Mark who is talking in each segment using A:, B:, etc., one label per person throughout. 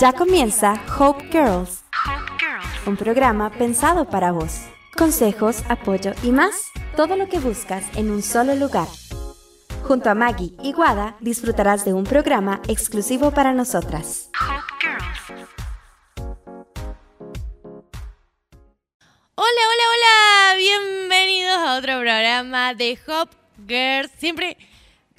A: Ya comienza Hope Girls, un programa pensado para vos. Consejos, apoyo y más, todo lo que buscas en un solo lugar. Junto a Maggie y Guada disfrutarás de un programa exclusivo para nosotras.
B: Hola, hola, hola, bienvenidos a otro programa de Hop Girls. Siempre,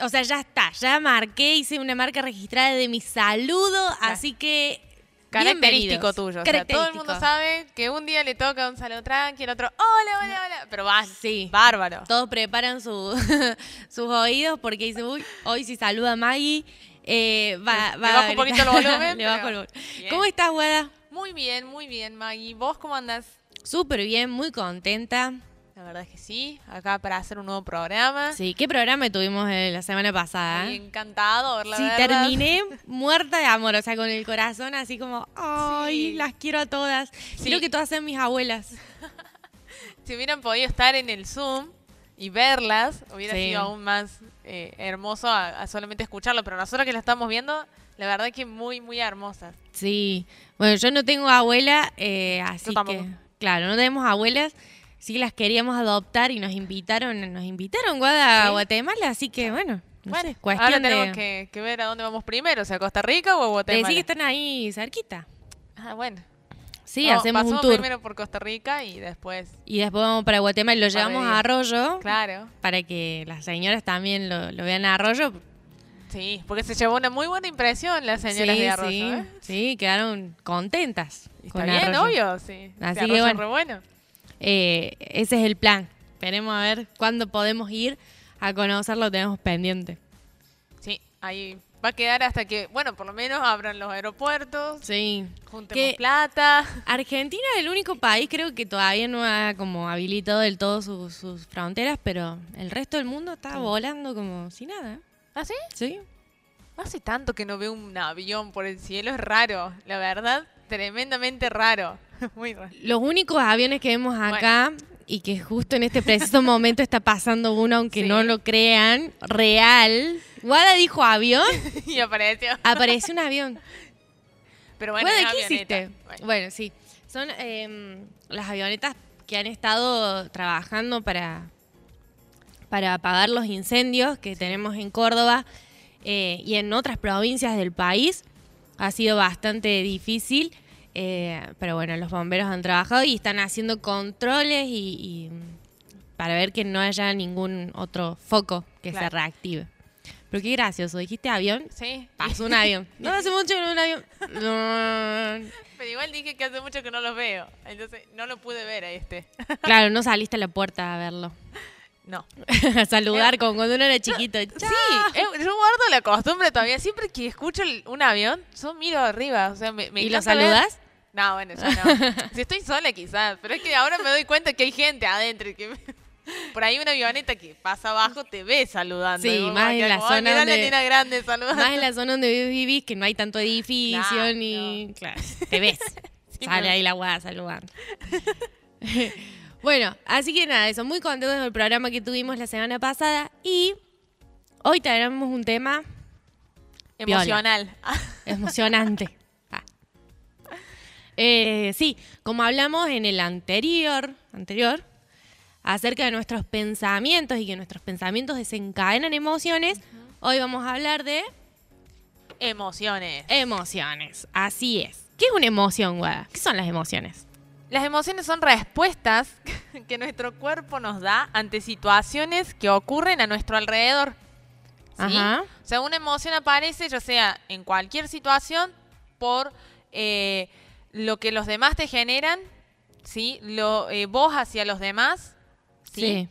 B: o sea, ya está, ya marqué, hice una marca registrada de mi saludo, así que
C: Característico tuyo. O sea, todo el mundo sabe que un día le toca un saludo tranqui, el otro, hola, hola, hola. Pero va,
B: Sí.
C: bárbaro.
B: Todos preparan su- sus oídos porque dice, uy, hoy si saluda a Maggie, eh, va,
C: Le
B: va a
C: bajo un poquito el volumen,
B: Le bajo
C: pero
B: el volumen.
C: bien.
B: ¿Cómo estás, Guada?
C: Muy bien, muy bien, Maggie. ¿Vos cómo andas?
B: Súper bien, muy contenta.
C: La verdad es que sí, acá para hacer un nuevo programa.
B: Sí, ¿qué programa tuvimos eh, la semana pasada?
C: Muy encantado, la
B: Sí,
C: verdad.
B: terminé muerta de amor, o sea, con el corazón así como, ay,
C: Sí.
B: las quiero a todas.
C: Sí.
B: Quiero que todas sean mis abuelas.
C: Si hubieran podido estar en el Zoom y verlas, hubiera sido aún más eh, hermoso a, a solamente escucharlo. Pero nosotros que la estamos viendo, la verdad que muy, muy hermosas.
B: Sí, bueno, yo no tengo abuela, eh, así
C: tampoco.
B: que, claro, no tenemos abuelas. Sí las queríamos adoptar y nos invitaron, nos invitaron Guada, a
C: ¿Sí?
B: Guatemala, así que bueno, no
C: bueno,
B: sé, cuestión
C: ahora tenemos
B: de,
C: que, que ver a dónde vamos primero, o sea, Costa Rica o Guatemala.
B: decir que están ahí cerquita.
C: Ah, bueno.
B: Sí,
C: No,
B: hacemos un tour.
C: primero por Costa Rica y después,
B: Y después vamos para Guatemala y lo llevamos a Arroyo
C: claro.
B: para que las señoras también lo, lo vean a Arroyo.
C: Sí, porque se llevó una muy buena impresión las señoras
B: sí,
C: de Arroyo,
B: sí,
C: ¿eh?
B: sí, quedaron contentas.
C: Está
B: con
C: bien,
B: Arroyo.
C: obvio, sí.
B: Así que bueno.
C: re bueno.
B: Eh, ese es el plan. Esperemos a ver cuándo podemos ir a conocerlo, tenemos pendiente.
C: Sí, ahí va a quedar hasta que, bueno, por lo menos abran los aeropuertos,
B: Sí.
C: juntemos
B: Que-
C: plata.
B: Argentina es el único país, creo que todavía no ha como habilitado del todo sus- sus fronteras, pero el resto del mundo está volando como si nada.
C: ¿Ah, sí?
B: Sí.
C: Hace tanto que no veo un avión por el cielo, es raro, la verdad, tremendamente raro. Muy raro.
B: Los únicos aviones que vemos acá y que justo en este preciso momento está pasando uno, aunque
C: Sí.
B: no lo crean, real. Guada dijo avión,
C: y apareció.
B: apareció un avión.
C: Pero bueno,
B: Bueno, ¿qué hiciste?
C: Bueno.
B: Bueno, sí. Son em, las avionetas que han estado trabajando para, para apagar los incendios que tenemos en Córdoba eh, y en otras provincias del país. Ha sido bastante difícil, eh, pero bueno, los bomberos han trabajado y están haciendo controles y, y, para ver que no haya ningún otro foco que se reactive. Pero qué gracioso, dijiste avión,
C: Sí.
B: pasó un avión. No hace mucho que no un avión.
C: Pero igual dije que hace mucho que no los veo, entonces no lo pude ver a este.
B: Claro, no saliste a la puerta a verlo.
C: No.
B: a saludar como cuando uno era chiquito.
C: Sí, eh, yo guardo la costumbre todavía. Siempre que escucho el- un avión, yo miro arriba. O sea, me, me
B: ¿Y lo saludas?
C: No, bueno, ya no. si estoy sola quizás, pero es que ahora me doy cuenta que hay gente adentro y que me- por ahí una avioneta que pasa abajo te ve saludando.
B: Sí, más en la
C: como, "Ay,
B: zona donde-
C: la grande saludando.
B: Más en la zona donde vivís, que no hay tanto edificio
C: Claro.
B: ni. Claro, te ves.
C: Sí,
B: Sale ahí la guada saludando. bueno, así que nada, eso. Muy contentos del programa que tuvimos la semana pasada. Y hoy traemos un tema
C: Emocional.
B: emocionante. Eh, sí, como hablamos en el anterior, anterior, acerca de nuestros pensamientos y que nuestros pensamientos desencadenan emociones, hoy vamos a hablar de
C: Emociones.
B: emociones. Así es. ¿Qué es una emoción, Guada? ¿Qué son las emociones?
C: Las emociones son respuestas que nuestro cuerpo nos da ante situaciones que ocurren a nuestro alrededor. ¿sí?
B: Ajá.
C: O sea, una emoción aparece, ya sea en cualquier situación, por eh, lo que los demás te generan, ¿sí? Lo, eh, vos hacia los demás, ¿sí?
B: Sí.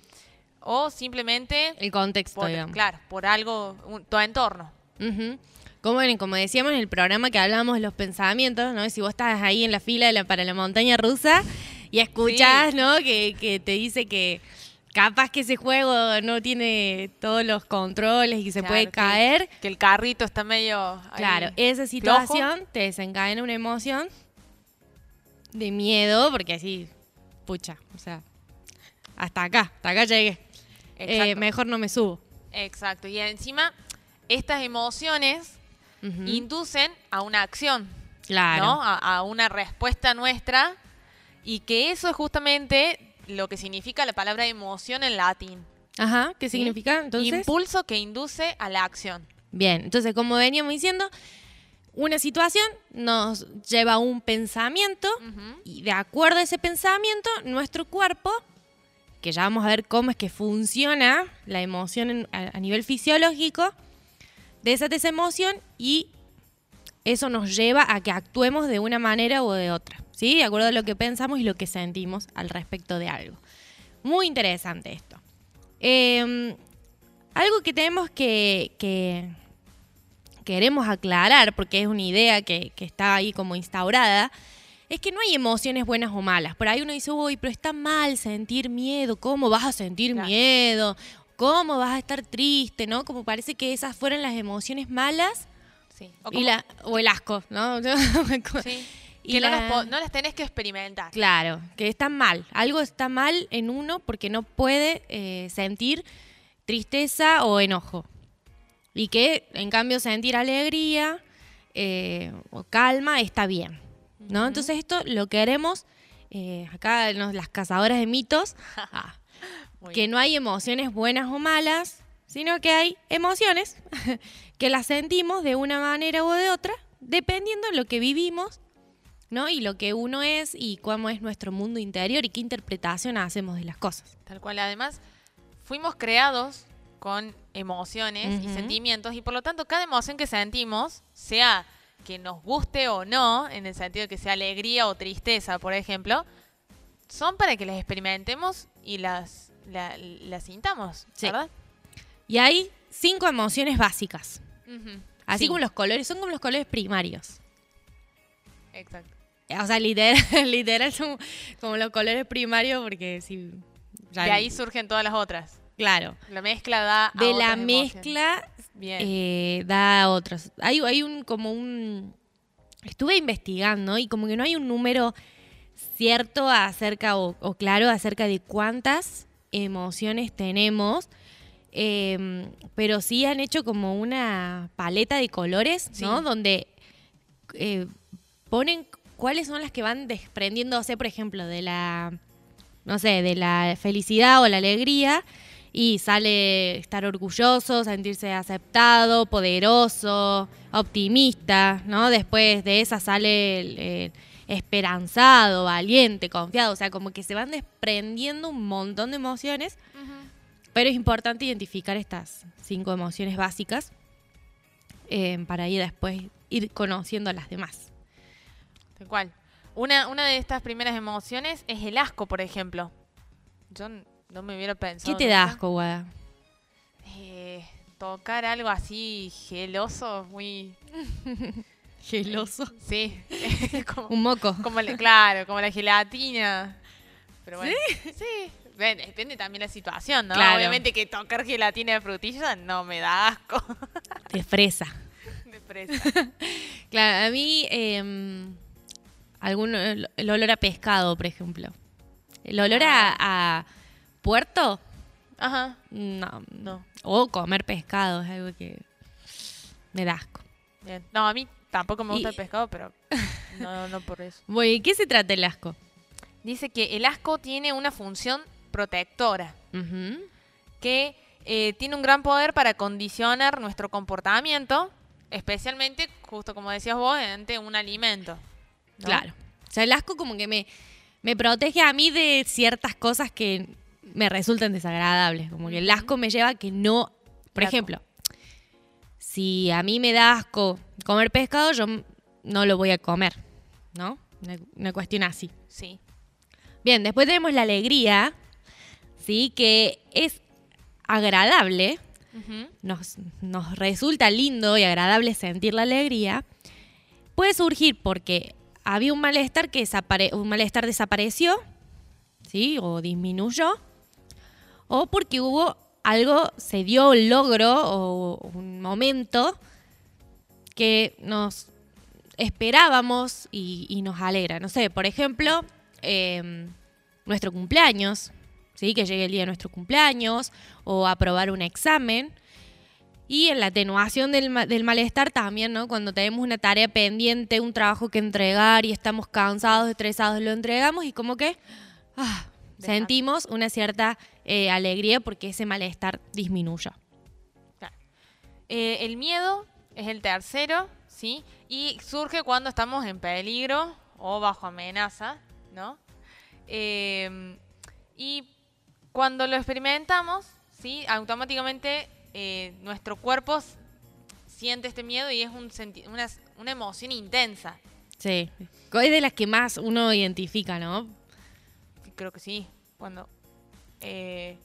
C: O simplemente,
B: El contexto,
C: por,
B: digamos.
C: claro, por algo, un- tu entorno.
B: Como, bueno, como decíamos en el programa que hablábamos de los pensamientos, ¿no? Si vos estás ahí en la fila de la- para la montaña rusa y escuchás, ¿no? Que, que te dice que capaz que ese juego no tiene todos los controles y se
C: Claro,
B: puede
C: que-
B: caer.
C: Que el carrito está medio...
B: Claro, esa situación te desencadena una emoción de miedo, porque así, pucha, o sea, hasta acá, hasta acá llegué. Eh, mejor no me subo.
C: Exacto. Y encima, estas emociones inducen a una acción.
B: Claro.
C: ¿no? A, a una respuesta nuestra y que eso es justamente lo que significa la palabra emoción en latín.
B: Ajá, ¿qué
C: ¿sí?
B: significa entonces?
C: Impulso que induce a la acción.
B: Bien, entonces como veníamos diciendo, una situación nos lleva a un pensamiento y de acuerdo a ese pensamiento, nuestro cuerpo, que ya vamos a ver cómo es que funciona la emoción en- a, a nivel fisiológico, desata esa emoción y eso nos lleva a que actuemos de una manera o de otra, ¿sí? De acuerdo a lo que pensamos y lo que sentimos al respecto de algo. Muy interesante esto. Eh, algo que tenemos que, que queremos aclarar, porque es una idea que, que está ahí como instaurada, es que no hay emociones buenas o malas. Por ahí uno dice, uy, pero está mal sentir miedo, ¿cómo vas a sentir
C: Claro.
B: miedo? ¿Cómo vas a estar triste? ¿No? Como parece que esas fueran las emociones malas
C: Sí. O,
B: y
C: como-
B: la, o el asco, ¿no?
C: sí.
B: y
C: que no,
B: la-
C: las po- no las tenés que experimentar.
B: Claro, que está mal. Algo está mal en uno porque no puede eh, sentir tristeza o enojo. Y que, en cambio, sentir alegría eh, o calma está bien. ¿no? Entonces, esto lo queremos. eh, acá, nos- las cazadoras de mitos. ah, que no hay emociones buenas o malas, sino que hay emociones que las sentimos de una manera o de otra, dependiendo de lo que vivimos, ¿no? Y lo que uno es y cómo es nuestro mundo interior y qué interpretación hacemos de las cosas.
C: Tal cual. Además, fuimos creados con emociones y sentimientos y por lo tanto cada emoción que sentimos, sea que nos guste o no, en el sentido de que sea alegría o tristeza, por ejemplo, son para que las experimentemos y las, la- las sintamos,
B: Sí.
C: ¿verdad?
B: Y hay cinco emociones básicas, así
C: Sí,
B: como los colores, son como los colores primarios.
C: Exacto.
B: O sea, literal, literal son como los colores primarios porque si...
C: De ahí surgen todas las otras.
B: Claro.
C: La mezcla da a
B: De la
C: otras
B: mezcla
C: Bien.
B: eh, da otros. Hay, hay un como un estuve investigando y como que no hay un número cierto acerca o, o claro acerca de cuántas emociones tenemos. eh, pero sí han hecho como una paleta de colores, ¿no?
C: Sí.
B: Donde eh, ponen cuáles son las que van desprendiéndose, por ejemplo, de la, no sé, de la felicidad o la alegría y sale estar orgulloso, sentirse aceptado, poderoso, optimista, ¿no? Después de esa sale el, el esperanzado, valiente, confiado, o sea, como que se van desprendiendo un montón de emociones, pero es importante identificar estas cinco emociones básicas eh, para ir después ir conociendo las demás.
C: Tal cual. Una, una de estas primeras emociones es el asco, por ejemplo. Yo no me hubiera pensado.
B: ¿Qué te da asco, Guada?
C: Eh, tocar algo así geloso, muy.
B: Geloso.
C: Sí. como,
B: Un moco.
C: como la- claro, como la gelatina. Pero bueno. Sí. Bueno, depende también la situación, ¿no?
B: Claro.
C: Obviamente que tocar gelatina de frutilla no me da asco.
B: De fresa.
C: de fresa.
B: Claro, a mí em, algún, el, el olor a pescado, por ejemplo. El olor a, a puerto,
C: Ajá.
B: no,
C: No.
B: O comer pescado, es algo que me da asco.
C: Bien. No, a mí tampoco me gusta
B: Y-
C: el pescado, pero no, no por eso.
B: Bueno, ¿y qué se trata el asco?
C: Dice que el asco tiene una función protectora,
B: Ujú.
C: que eh, tiene un gran poder para condicionar nuestro comportamiento, especialmente, justo como decías vos, ante un alimento. ¿no?
B: Claro. O sea, el asco como que me, me protege a mí de ciertas cosas que me resultan desagradables. Como que el asco me lleva a que no... Por ejemplo, si a mí me da asco comer pescado, yo no lo voy a comer, ¿no? Una, una cuestión así.
C: Sí.
B: Bien, después tenemos la alegría, ¿sí? Que es agradable, nos, nos resulta lindo y agradable sentir la alegría, puede surgir porque había un malestar que desapare- un malestar desapareció, ¿sí? O disminuyó, o porque hubo algo, se dio un logro o un momento que nos esperábamos y, nos alegra. No sé, por ejemplo, eh, nuestro cumpleaños, ¿sí? que llegue el día de nuestro cumpleaños, o aprobar un examen. Y en la atenuación del malestar también, ¿no? Cuando tenemos una tarea pendiente, un trabajo que entregar y estamos cansados, estresados, lo entregamos y como que ah, Sentimos una cierta eh, alegría porque ese malestar disminuyó.
C: Claro. Eh, el miedo es el tercero, ¿sí? Y surge cuando estamos en peligro o bajo amenaza, ¿no? Eh, y cuando lo experimentamos, ¿sí? Automáticamente eh, nuestro cuerpo siente este miedo y es un senti- una, una emoción intensa.
B: Sí. Es de las que más uno identifica, ¿no?
C: Creo que sí. Cuando, eh,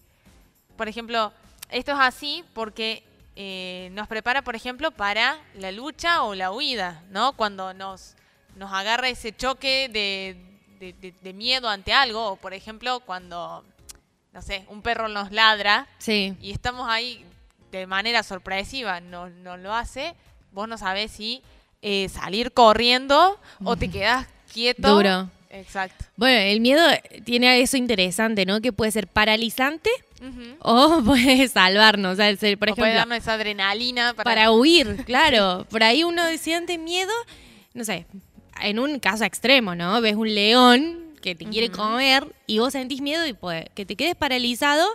C: por ejemplo, esto es así porque eh, nos prepara, por ejemplo, para la lucha o la huida, ¿no? Cuando nos, nos agarra ese choque de, de- de- de miedo ante algo, o por ejemplo, cuando, no sé, un perro nos ladra
B: Sí.
C: y estamos ahí de manera sorpresiva, nos, nos lo hace, vos no sabés si eh, salir corriendo o te quedas quieto.
B: Duro.
C: Exacto.
B: Bueno, el miedo tiene eso interesante, ¿no? Que puede ser paralizante o puede salvarnos. O sea, el ser- por
C: O puede
B: ejemplo,
C: darnos esa adrenalina para...
B: para huir, claro. Por ahí uno siente miedo, no sé, en un caso extremo, ¿no? Ves un león que te quiere comer y vos sentís miedo y pues que te quedes paralizado,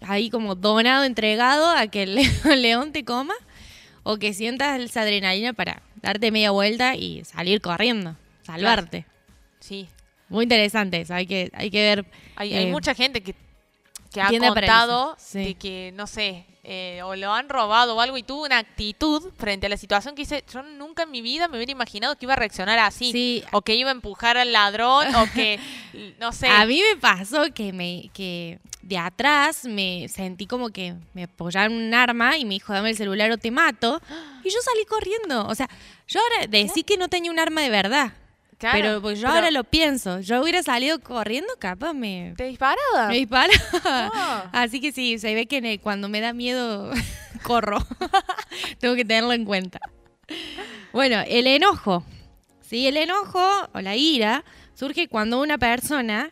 B: ahí como donado, entregado a que el le- león te coma, o que sientas esa adrenalina para darte media vuelta y salir corriendo, salvarte.
C: Sí.
B: Muy interesante eso, hay que, hay que ver.
C: Hay, hay
B: eh,
C: mucha gente que, que ha contado
B: paralizar, sí.
C: de que, no sé, eh, o lo han robado o algo y tuvo una actitud frente a la situación que dice, yo nunca en mi vida me hubiera imaginado que iba a reaccionar así.
B: Sí.
C: O que iba a empujar al ladrón o que, no sé.
B: A mí me pasó que me que de atrás me sentí como que me apoyaron un arma y me dijo, dame el celular o te mato. Y yo salí corriendo. O sea, yo ahora decí que no tenía un arma de verdad.
C: Claro,
B: pero pues yo
C: pero-
B: ahora lo pienso. Yo hubiera salido corriendo, capaz me,
C: ¿Te disparaba?
B: me dispara.
C: Ah.
B: Así que sí, se ve que cuando me da miedo, corro. Tengo que tenerlo en cuenta. Bueno, el enojo. Sí, el enojo o la ira surge cuando una persona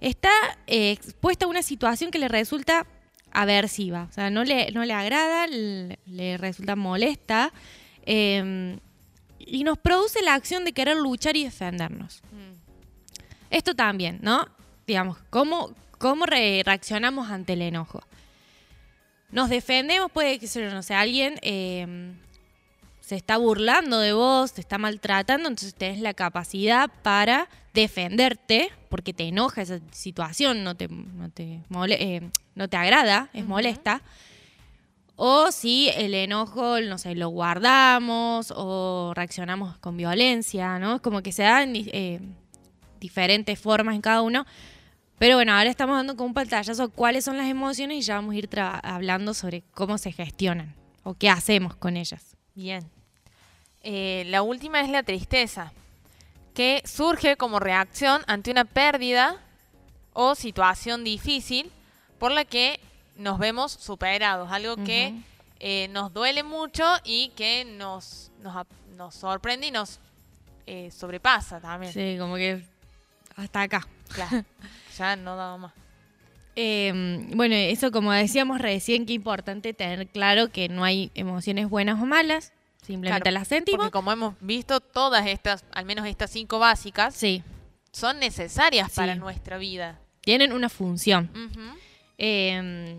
B: está eh, expuesta a una situación que le resulta aversiva. O sea, no le, no le agrada, le, le resulta molesta. eh, y nos produce la acción de querer luchar y defendernos.
C: Mm,
B: Esto también, ¿no? Digamos, ¿cómo, cómo re- reaccionamos ante el enojo? Nos defendemos, puede que sea, no sé, alguien eh, se está burlando de vos, te está maltratando, entonces tenés la capacidad para defenderte, porque te enoja esa situación, no te, no te, mole- eh, no te agrada, es molesta. O si el enojo, no sé, lo guardamos o reaccionamos con violencia, ¿no? Es como que se dan eh, diferentes formas en cada uno. Pero bueno, ahora estamos dando con un pantallazo cuáles son las emociones y ya vamos a ir hablando sobre cómo se gestionan o qué hacemos con ellas.
C: Bien. Eh, la última es la tristeza, que surge como reacción ante una pérdida o situación difícil por la que nos vemos superados, algo que eh, nos duele mucho y que nos, nos, nos sorprende y nos eh, sobrepasa también.
B: Sí, como que hasta acá.
C: Claro, ya no daba más.
B: Eh, bueno, eso como decíamos recién, que importante tener claro que no hay emociones buenas o malas, simplemente
C: Claro,
B: las sentimos.
C: Porque como hemos visto, todas estas, al menos estas cinco básicas,
B: Sí,
C: son necesarias para nuestra vida.
B: tienen una función.
C: Ujú.
B: Eh,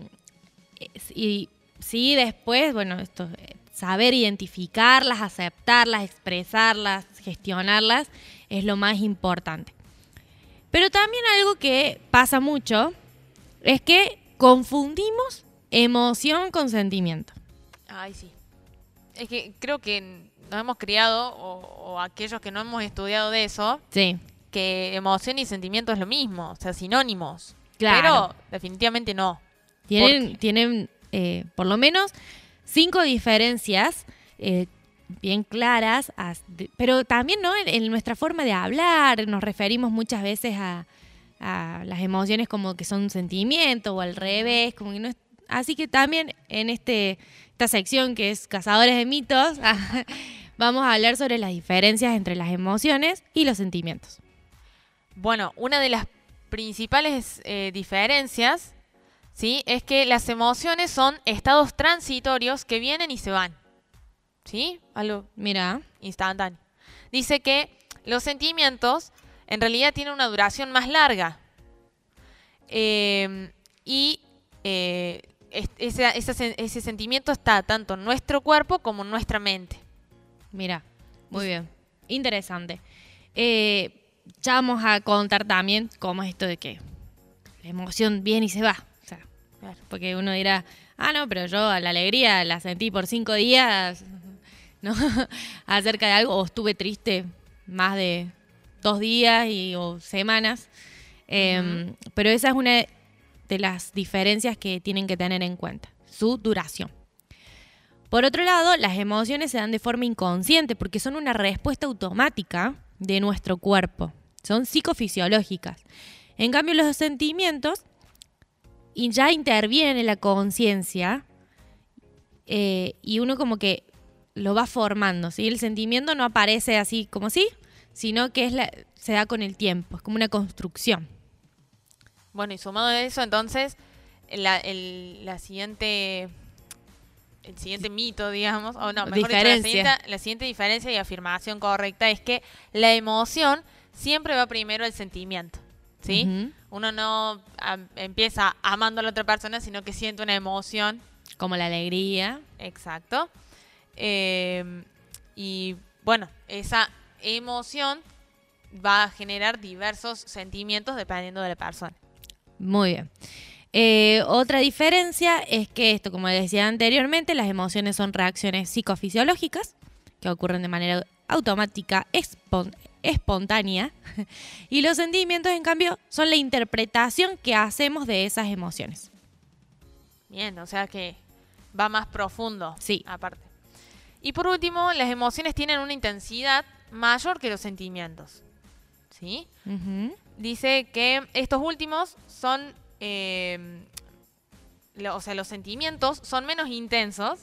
B: es- y sí, después, bueno, esto, eh, saber identificarlas, aceptarlas, expresarlas, gestionarlas, es lo más importante. Pero también algo que pasa mucho es que confundimos emoción con sentimiento.
C: Ay, sí. Es que creo que nos hemos criado, o, o aquellos que no hemos estudiado de eso,
B: Sí,
C: que emoción y sentimiento es lo mismo, o sea, sinónimos.
B: Claro.
C: Pero definitivamente no.
B: tienen, tienen eh, por lo menos cinco diferencias eh, bien claras, de- pero también ¿no? en, en nuestra forma de hablar nos referimos muchas veces a, a las emociones como que son un sentimiento o al revés, como que no es- así que también en este esta sección que es Cazadores de mitos vamos a hablar sobre las diferencias entre las emociones y los sentimientos.
C: Bueno, una de las principales eh, diferencias ¿sí? Es que las emociones son estados transitorios que vienen y se van. ¿Sí? Algo
B: Mira,
C: instantáneo. Dice que los sentimientos en realidad tienen una duración más larga. Eh, y eh, ese sentimiento está tanto en nuestro cuerpo como en nuestra mente.
B: mira. Muy bien. Interesante. Eh, ya vamos a contar también cómo es esto de que la emoción viene y se va. O sea, porque uno dirá, ah, no, pero yo la alegría la sentí por cinco días, ¿no? Acerca de algo, o estuve triste más de dos días y, o semanas. Eh, Pero esa es una de las diferencias que tienen que tener en cuenta, su duración. Por otro lado, las emociones se dan de forma inconsciente porque son una respuesta automática de nuestro cuerpo. Son psicofisiológicas. En cambio, los sentimientos ya intervienen en la conciencia eh, y uno como que lo va formando. ¿sí? El sentimiento no aparece así como sí, sino que es la- se da con el tiempo. Es como una construcción.
C: Bueno, y sumado a eso, entonces, la, el, la siguiente. El siguiente mito, digamos, o no, mejor dicho, la siguiente, la siguiente diferencia y afirmación correcta es que la emoción siempre va primero el sentimiento, ¿sí? Uno no am, empieza amando a la otra persona, sino que siente una emoción,
B: Como la alegría.
C: exacto. Eh, y bueno, esa emoción va a generar diversos sentimientos dependiendo de la persona.
B: Muy bien. Eh, otra diferencia es que esto, como decía anteriormente, las emociones son reacciones psicofisiológicas que ocurren de manera automática, espontánea, y los sentimientos, en cambio, son la interpretación que hacemos de esas emociones.
C: Bien, o sea que va más profundo.
B: Sí.
C: Aparte. Y por último, las emociones tienen una intensidad mayor que los sentimientos. ¿Sí? Dice que estos últimos son. eh, lo- o sea, los sentimientos son menos intensos,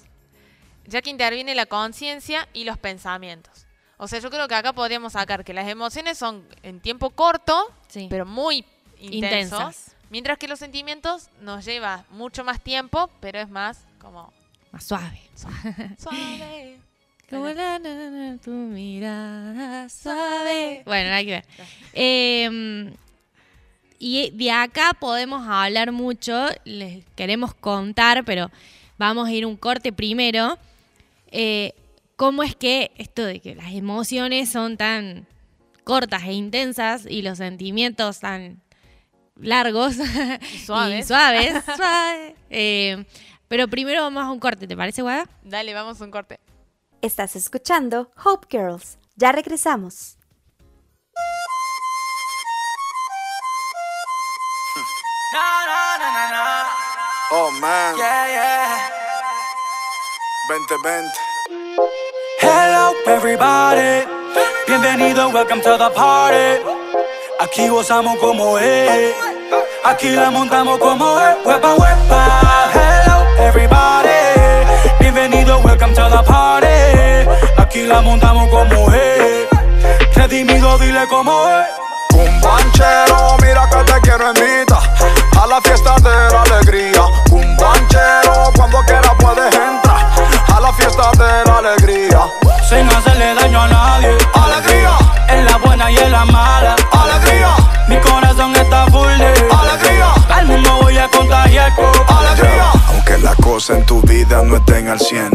C: ya que interviene la conciencia y los pensamientos. O sea, yo creo que acá podríamos sacar que las emociones son en tiempo corto,
B: Sí.
C: pero muy intensos.
B: Intensas.
C: Mientras que los sentimientos nos lleva mucho más tiempo, pero es más como
B: Más suave.
C: suave.
B: Como la, na, na, tu mirada suave. Bueno, nada que ver. Eh, y de acá podemos hablar mucho, les queremos contar, pero vamos a ir un corte primero. Eh, ¿Cómo es que esto de que las emociones son tan cortas e intensas y los sentimientos tan largos y
C: suaves.
B: suaves, suave. Eh, pero primero vamos a un corte, ¿te parece, Guada?
C: Dale, vamos a un corte.
A: Estás escuchando Hope Girls. Ya regresamos.
D: Oh man,
E: Yeah, yeah.
D: 2020.
E: Hello, everybody. Bienvenido, welcome to the party. Aquí gozamos como es. Aquí la montamos como es. Huepa, huepa. Hello, everybody. Bienvenido, welcome to the party. Aquí la montamos como es. Redimido, dile como es.
D: Cumbanchero, mira que te quiero invitar a la fiesta de la alegría. Cumbanchero, cuando de la alegría.
E: Sin hacerle daño a nadie.
D: Alegría,
E: En la buena y en la mala.
D: alegría,
E: Mi corazón está full de
D: alegría,
E: Al mundo voy a contagiar con
D: alegría. Aunque las cosas en tu vida no estén al 100,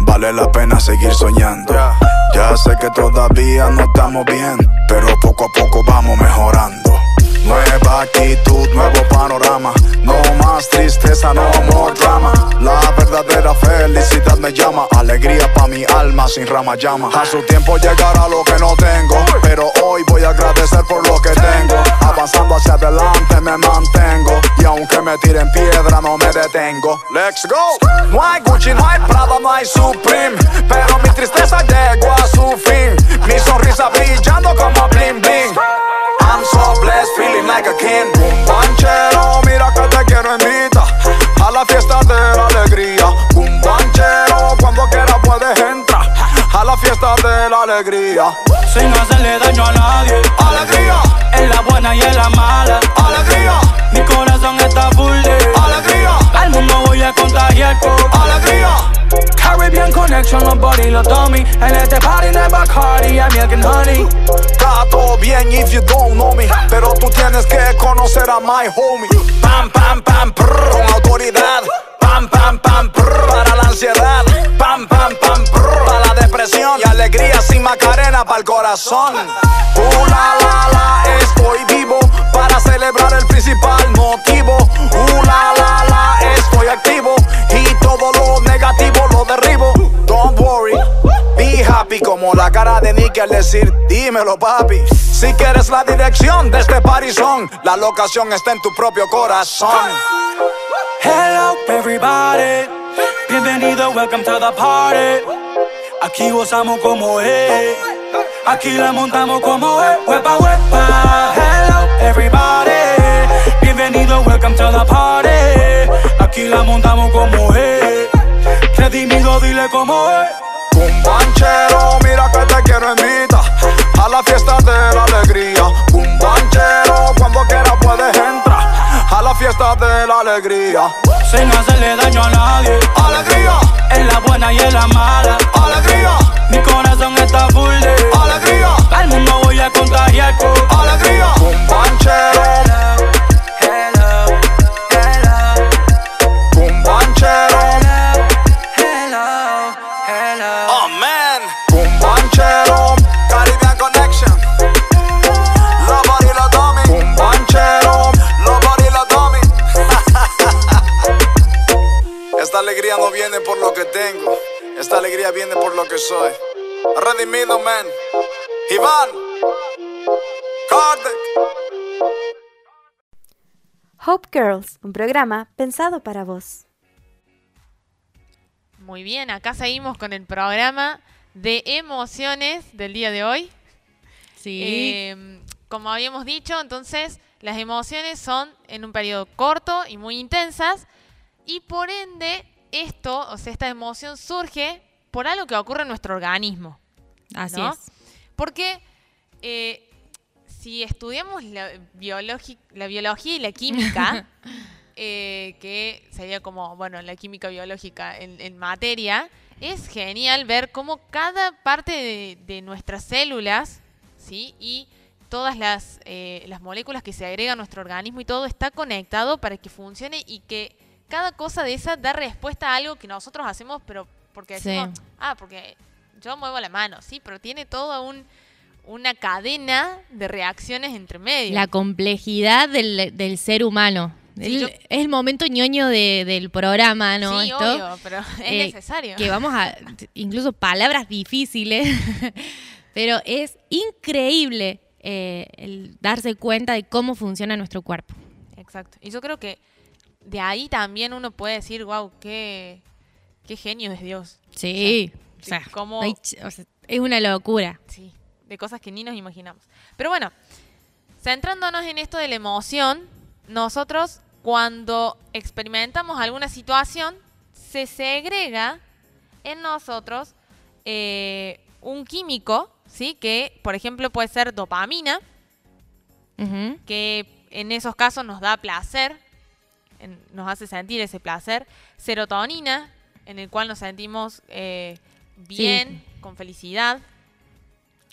D: vale la pena seguir soñando. Ya sé que todavía no estamos bien, pero poco a poco vamos mejorando. Nueva actitud, nuevo panorama. No más tristeza, no more drama. La verdadera felicidad me llama. Alegría pa' mi alma sin rama llama. A su tiempo llegará lo que no tengo. Pero hoy voy a agradecer por lo que tengo. Avanzando hacia adelante me mantengo. Y aunque me tiren piedra, no me detengo. Let's go. No hay Gucci, no hay Prada, no hay Supreme. Pero mi tristeza llegó a su fin. Mi sonrisa brillando como bling bling. I'm so blessed, feeling like a king. Cumbanchero, mira que te quiero invitar a la fiesta de la alegría. Cumbanchero, cuando quieras puedes entrar a la fiesta de la alegría.
E: Sin hacerle daño a nadie.
D: Alegría,
E: En la buena y en la mala.
D: alegría,
E: Mi corazón está full de
D: Alegría,
E: Al mundo voy a contagiar con
D: alegría.
E: Caribbean connection, los body, los dummy En este party de Bacardi, I'm milk and honey
D: Está todo bien if you don't know me. Pero tú tienes que conocer a my homie. Pam, pam, pam, prr, con autoridad. Pam, pam, pam, prr, para la ansiedad. Pam, pam, pam, prr, para la depresión. Y alegría sin macarena para el corazón. Uh, la, la, la, estoy vivo para celebrar el principal motivo. Uh, la, como la cara de Nicky al decir dímelo papi Si quieres la dirección de este parizón La locación está en tu propio corazón.
E: Hello everybody. Bienvenido, welcome to the party. Aquí gozamos como es. Aquí la montamos como es. Huepa, huepa. Hello everybody. Bienvenido, welcome to the party. Aquí la montamos como es. Redimido, dile como es
D: Cumbanchero, mira que te quiero invitar A la fiesta de la alegría. Cumbanchero, cuando quieras puedes entrar A la fiesta de la alegría.
E: Sin hacerle daño a nadie.
D: Alegría,
E: En la buena y en la mala.
D: Alegría,
E: Mi corazón está full de
D: alegría,
E: Al mundo voy a contagiar con
D: alegría. Cumbanchero, alegría no viene por lo que tengo. Esta alegría viene por lo que soy. Redimido, man. Iván. Kardec.
A: Hope Girls, un programa pensado para vos.
C: Muy bien, acá seguimos con el programa de emociones del día de hoy.
B: Sí.
C: Eh, como habíamos dicho, entonces las emociones son en un periodo corto y muy intensas y por ende esto, o sea, esta emoción surge por algo que ocurre en nuestro organismo.
B: Así
C: ¿no?
B: es.
C: Porque eh, si estudiamos la, la biología y la química, eh, que sería como, bueno, la química biológica en, en materia, es genial ver cómo cada parte de, de nuestras células, ¿sí? Y todas las, eh, las moléculas que se agregan a nuestro organismo y todo está conectado para que funcione y que cada cosa de esa da respuesta a algo que nosotros hacemos, pero porque
B: Sí.
C: decimos, ah, porque yo muevo la mano, sí, pero tiene toda un, una cadena de reacciones entre medio.
B: La complejidad del, del ser humano.
C: Sí,
B: El-
C: yo-
B: Es el momento ñoño de- del programa, ¿no?
C: sí,
B: Esto,
C: obvio, pero es
B: eh,
C: necesario.
B: Que vamos a, incluso palabras difíciles, pero es increíble eh, el darse cuenta de cómo funciona nuestro cuerpo.
C: Exacto. Y yo creo que de ahí también uno puede decir, wow, qué, qué genio es Dios.
B: Sí, o sea,
C: cómo-
B: no hay ch- o sea, es una locura.
C: Sí, de cosas que ni nos imaginamos. Pero bueno, centrándonos en esto de la emoción, nosotros cuando experimentamos alguna situación, se segrega en nosotros eh, un químico, ¿sí? Que, por ejemplo, puede ser dopamina, que en esos casos nos da placer, en- nos hace sentir ese placer. Serotonina, en el cual nos sentimos eh, bien, con felicidad.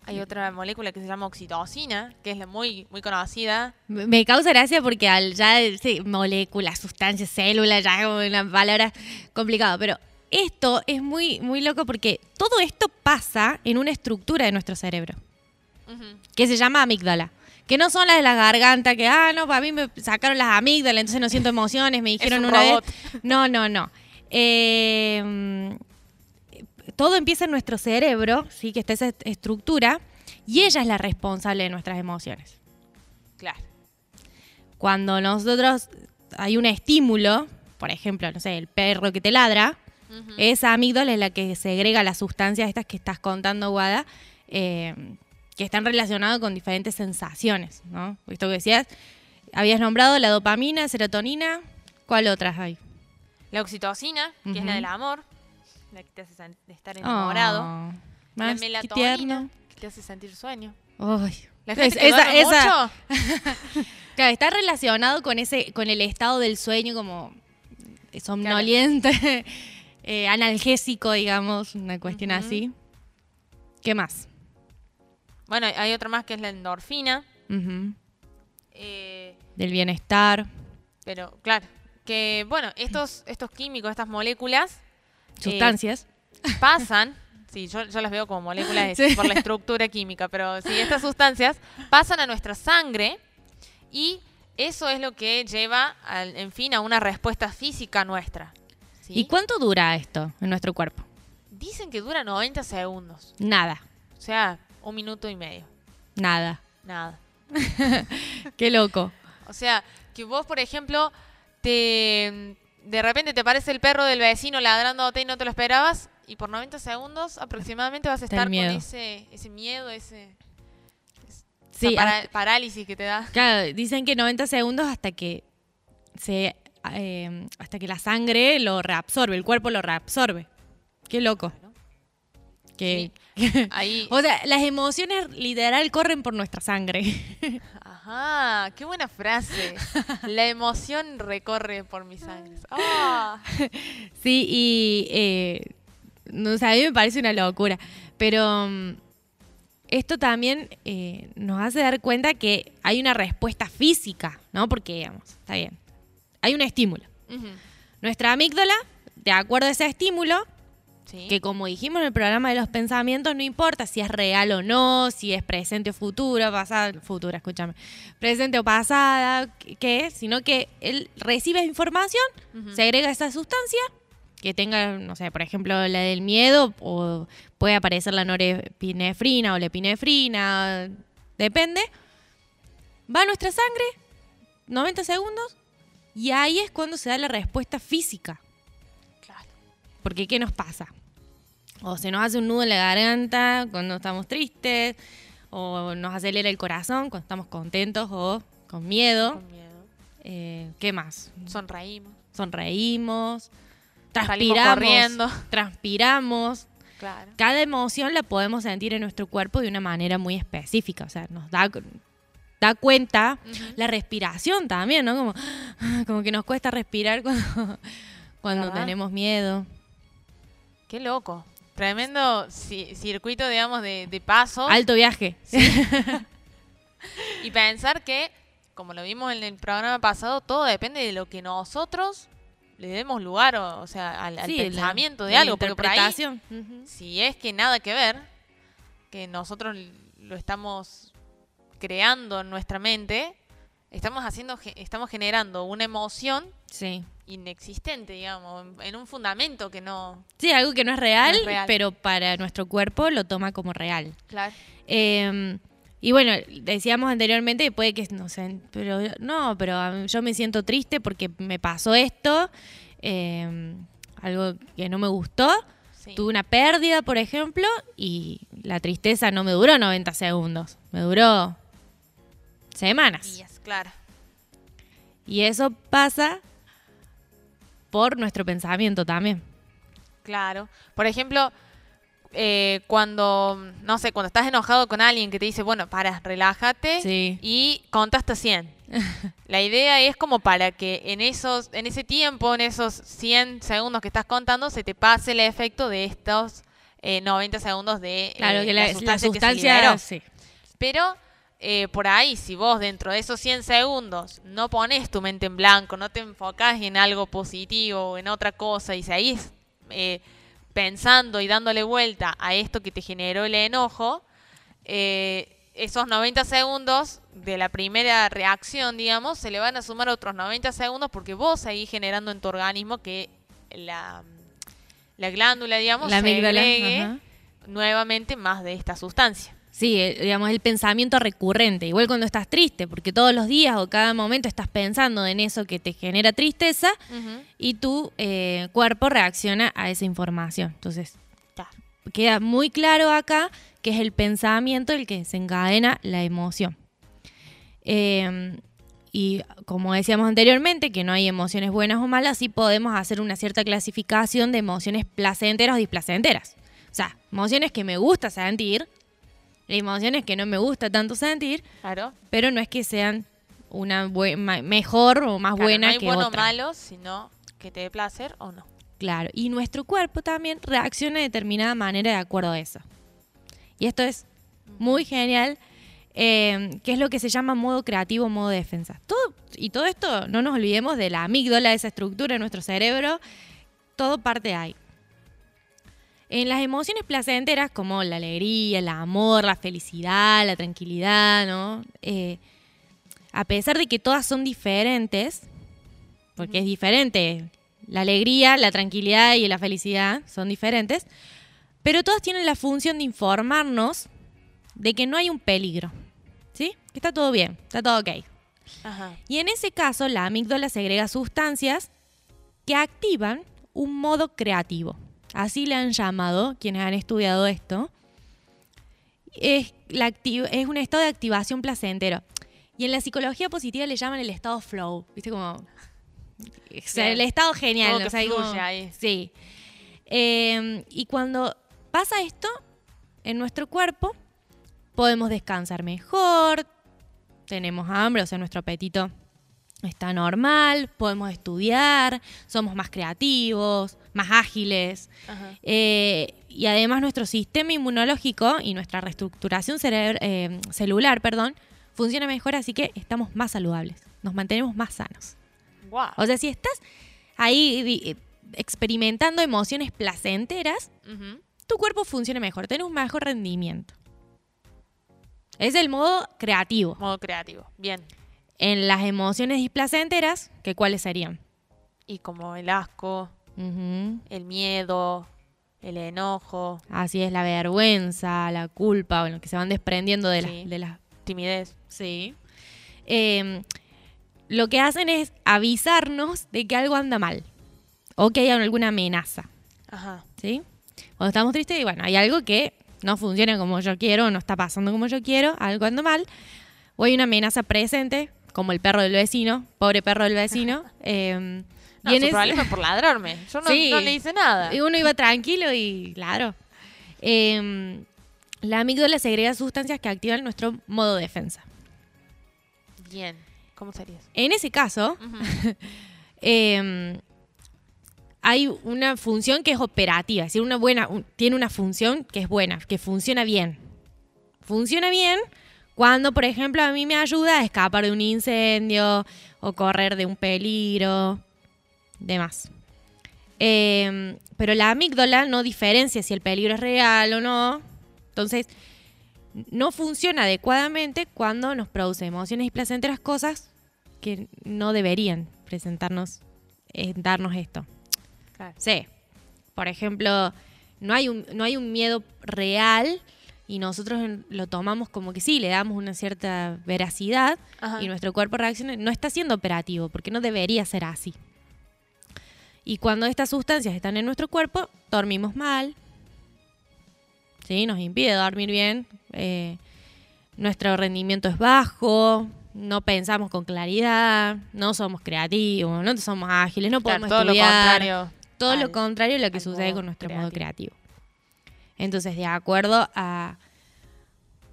C: Hay otra molécula que se llama oxitocina, que es la muy, muy conocida.
B: Me causa gracia porque al ya sí, moléculas, sustancias, células, ya es una palabra complicada, pero esto es muy, muy loco porque todo esto pasa en una estructura de nuestro cerebro, que se llama amígdala. Que no son las de la garganta, que, ah, no, para mí me sacaron las amígdalas, entonces no siento emociones, me dijeron
C: un
B: una
C: robot.
B: vez. No, no, no. Eh, todo empieza en nuestro cerebro, ¿sí? que está esa estructura, y ella es la responsable de nuestras emociones.
C: Claro.
B: Cuando nosotros hay un estímulo, por ejemplo, no sé, el perro que te ladra, esa amígdala es la que segrega las sustancias estas que estás contando, Guada, eh, que están relacionadas con diferentes sensaciones, ¿no? Esto que decías, habías nombrado la dopamina, serotonina, ¿cuál otras hay?
C: La oxitocina, que es la del amor, la que te hace estar enamorado.
B: Oh,
C: la melatonina, que te hace sentir sueño.
B: Ay,
C: La gente
B: Es- esa-
C: mucho,
B: Claro, está relacionado con ese, con el estado del sueño como somnoliente, eh, analgésico, digamos, una cuestión así. ¿Qué más?
C: Bueno, hay otra más que es la endorfina. Eh,
B: Del bienestar,
C: pero, claro, que, bueno, estos, estos químicos, estas moléculas
B: sustancias.
C: pasan, sí, yo, yo las veo como moléculas
B: Sí.
C: por la estructura química, pero sí, estas sustancias pasan a nuestra sangre y eso es lo que lleva, al- en fin, a una respuesta física nuestra. ¿sí?
B: ¿Y cuánto dura esto en nuestro cuerpo?
C: Dicen que dura 90 segundos,
B: Nada,
C: o sea, un minuto y medio,
B: nada.
C: nada.
B: Qué loco.
C: O sea, que vos, por ejemplo, te de repente te aparece el perro del vecino ladrándote y no te lo esperabas, y por 90 segundos aproximadamente vas a estar con ese, ese miedo, ese
B: Sí,
C: esa para-
B: hasta-
C: parálisis que te da.
B: Claro, dicen que 90 segundos hasta que se eh, hasta que la sangre lo reabsorbe, el cuerpo lo reabsorbe. Qué loco. Que,
C: Ahí,
B: o sea, las emociones literal corren por nuestra sangre.
C: ajá, qué buena frase. La emoción recorre por mis sangres. Ah,
B: sí, y eh, no sé, a mí me parece una locura. Pero mm, esto también eh, nos hace dar cuenta que hay una respuesta física, ¿no? Porque, digamos, está bien. Hay un estímulo. Nuestra amígdala, de acuerdo a ese estímulo,
C: sí.
B: que como dijimos en el programa de los pensamientos, no importa si es real o no, si es presente o futuro, pasada, futura, escúchame, presente o pasada, qué es, sino que él recibe información,
C: Ujú.
B: segrega esa sustancia, que tenga, no sé, por ejemplo, la del miedo, o puede aparecer la norepinefrina o la epinefrina, depende, va a nuestra sangre, 90 segundos, y ahí es cuando se da la respuesta física. Porque ¿qué nos pasa? O se nos hace un nudo en la garganta cuando estamos tristes, o nos acelera el corazón cuando estamos contentos o con miedo.
C: Con miedo.
B: Eh, ¿Qué más?
C: Sonreímos.
B: Sonreímos, transpiramos,
C: corriendo.
B: transpiramos.
C: Claro.
B: Cada emoción la podemos sentir en nuestro cuerpo de una manera muy específica, o sea, nos da, da cuenta la respiración también, ¿no? Como, como que nos cuesta respirar cuando, tenemos miedo.
C: Qué loco. Tremendo ci- circuito, digamos, de, de pasos.
B: Alto viaje.
C: Y pensar que, como lo vimos en el programa pasado, todo depende de lo que nosotros le demos lugar, o, o sea, al, al
B: Sí, la-
C: pensamiento de algo. Porque por ahí, si es que nada que ver, que nosotros lo estamos creando en nuestra mente, estamos haciendo, estamos generando una emoción
B: Sí.
C: inexistente, digamos, en, un fundamento que no.
B: Sí, algo que no es, real,
C: No es real.
B: pero para nuestro cuerpo lo toma como real.
C: Claro.
B: Eh, y bueno, decíamos anteriormente, puede que, no sé, pero no, pero yo me siento triste porque me pasó esto, eh, algo que no me gustó.
C: Sí.
B: Tuve una pérdida, por ejemplo, y la tristeza no me duró 90 segundos, me duró semanas.
C: Días, claro.
B: Y eso pasa por nuestro pensamiento también.
C: Claro. Por ejemplo, eh, cuando, no sé, cuando estás enojado con alguien que te dice, bueno, para, relájate
B: Sí.
C: y conta hasta 100. La idea es como para que en esos en ese tiempo, en esos 100 segundos que estás contando, se te pase el efecto de estos eh, 90 segundos de eh,
B: Claro, que la, la
C: sustancia, que se
B: sustancia,
C: liberó.
B: sí.
C: Pero eh, por ahí, si vos dentro de esos 100 segundos no pones tu mente en blanco, no te enfocas en algo positivo o en otra cosa y seguís eh, pensando y dándole vuelta a esto que te generó el enojo, eh, esos 90 segundos de la primera reacción, digamos, se le van a sumar otros 90 segundos porque vos seguís generando en tu organismo que la, la glándula, digamos,
B: La
C: segregue
B: ajá.
C: nuevamente más de esta sustancia.
B: Sí, eh, digamos, el pensamiento recurrente, igual cuando estás triste, porque todos los días o cada momento estás pensando en eso que te genera tristeza y tu eh, cuerpo reacciona a esa información. Entonces,
C: Claro.
B: queda muy claro acá que es el pensamiento el que desencadena la emoción. Eh, y como decíamos anteriormente, que no hay emociones buenas o malas, sí podemos hacer una cierta clasificación de emociones placenteras o displacenteras. O sea, emociones que me gusta sentir La emoción es que no me gusta tanto sentir,
C: Claro.
B: pero no es que sean una mejor o más
C: Claro,
B: buena
C: no hay
B: que
C: bueno o
B: otra.
C: malo, sino que te dé placer o no.
B: Claro, y nuestro cuerpo también reacciona de determinada manera de acuerdo a eso. Y esto es muy genial, eh, que es lo que se llama modo creativo, modo defensa. Todo, y todo esto, no nos olvidemos de la amígdala, esa estructura de nuestro cerebro, todo parte de ahí. En las emociones placenteras, como la alegría, el amor, la felicidad, la tranquilidad, ¿no? Eh, a pesar de que todas son diferentes, porque es diferente, la alegría, la tranquilidad y la felicidad son diferentes, pero todas tienen la función de informarnos de que no hay un peligro, ¿sí? Que está todo bien, está todo ok.
C: Ajá.
B: Y en ese caso, la amígdala segrega sustancias que activan un modo creativo. Así le han llamado quienes han estudiado esto. Es, la acti- es un estado de activación placentero. Y en la psicología positiva le llaman el estado flow. ¿Viste? Como. o sea,
C: Bien.
B: el estado genial.
C: Todo
B: o sea, como-
C: fluye ahí.
B: Sí. Eh, y cuando pasa esto en nuestro cuerpo, podemos descansar mejor, tenemos hambre, o sea, nuestro apetito está normal, podemos estudiar, somos más creativos, más ágiles. Eh, y además nuestro sistema inmunológico y nuestra reestructuración eh, celular, perdón, funciona mejor, así que estamos más saludables, nos mantenemos más sanos.
C: Guau.
B: O sea, si estás ahí eh, experimentando emociones placenteras, tu cuerpo funciona mejor, tenés un mejor rendimiento. Es el modo creativo.
C: Modo creativo. Bien.
B: En las emociones displacenteras, ¿que cuáles serían?
C: Y como el asco, El miedo, el enojo,
B: Así es, la vergüenza, la culpa, bueno, que se van desprendiendo de,
C: Sí.
B: las, de las...
C: timidez.
B: Sí. Eh, lo que hacen es avisarnos de que algo anda mal o que hay alguna amenaza.
C: Ajá.
B: ¿sí? Cuando estamos tristes, y bueno, hay algo que no funciona como yo quiero, no está pasando como yo quiero, algo anda mal, o hay una amenaza presente, como el perro del vecino, pobre perro del vecino. eh,
C: No,
B: y en
C: su
B: ese-
C: problema es por ladrarme. Yo no,
B: Sí.
C: no le hice nada.
B: y uno iba tranquilo y claro. Eh, la amígdala segrega sustancias que activan nuestro modo de defensa.
C: Bien. ¿Cómo sería eso?
B: En ese caso, eh, hay una función que es operativa, es decir, una buena, un- tiene una función que es buena, que funciona bien. Funciona bien cuando, por ejemplo, a mí me ayuda a escapar de un incendio o correr de un peligro, demás. Eh, pero la amígdala no diferencia si el peligro es real o no. Entonces, no funciona adecuadamente cuando nos produce emociones y placenteras cosas que no deberían presentarnos, eh, darnos esto.
C: Claro.
B: Sí. Por ejemplo, no hay un, no hay un miedo real y nosotros lo tomamos como que sí, le damos una cierta veracidad
C: Ajá.
B: y nuestro cuerpo reacciona, no está siendo operativo porque no debería ser así. Y cuando estas sustancias están en nuestro cuerpo, dormimos mal, ¿sí? nos impide dormir bien, eh, nuestro rendimiento es bajo, no pensamos con claridad, no somos creativos, no somos ágiles, no
C: Claro,
B: podemos
C: todo lo contrario.
B: Todo lo contrario a lo que sucede con nuestro modo
C: creativo.
B: Entonces, de acuerdo a.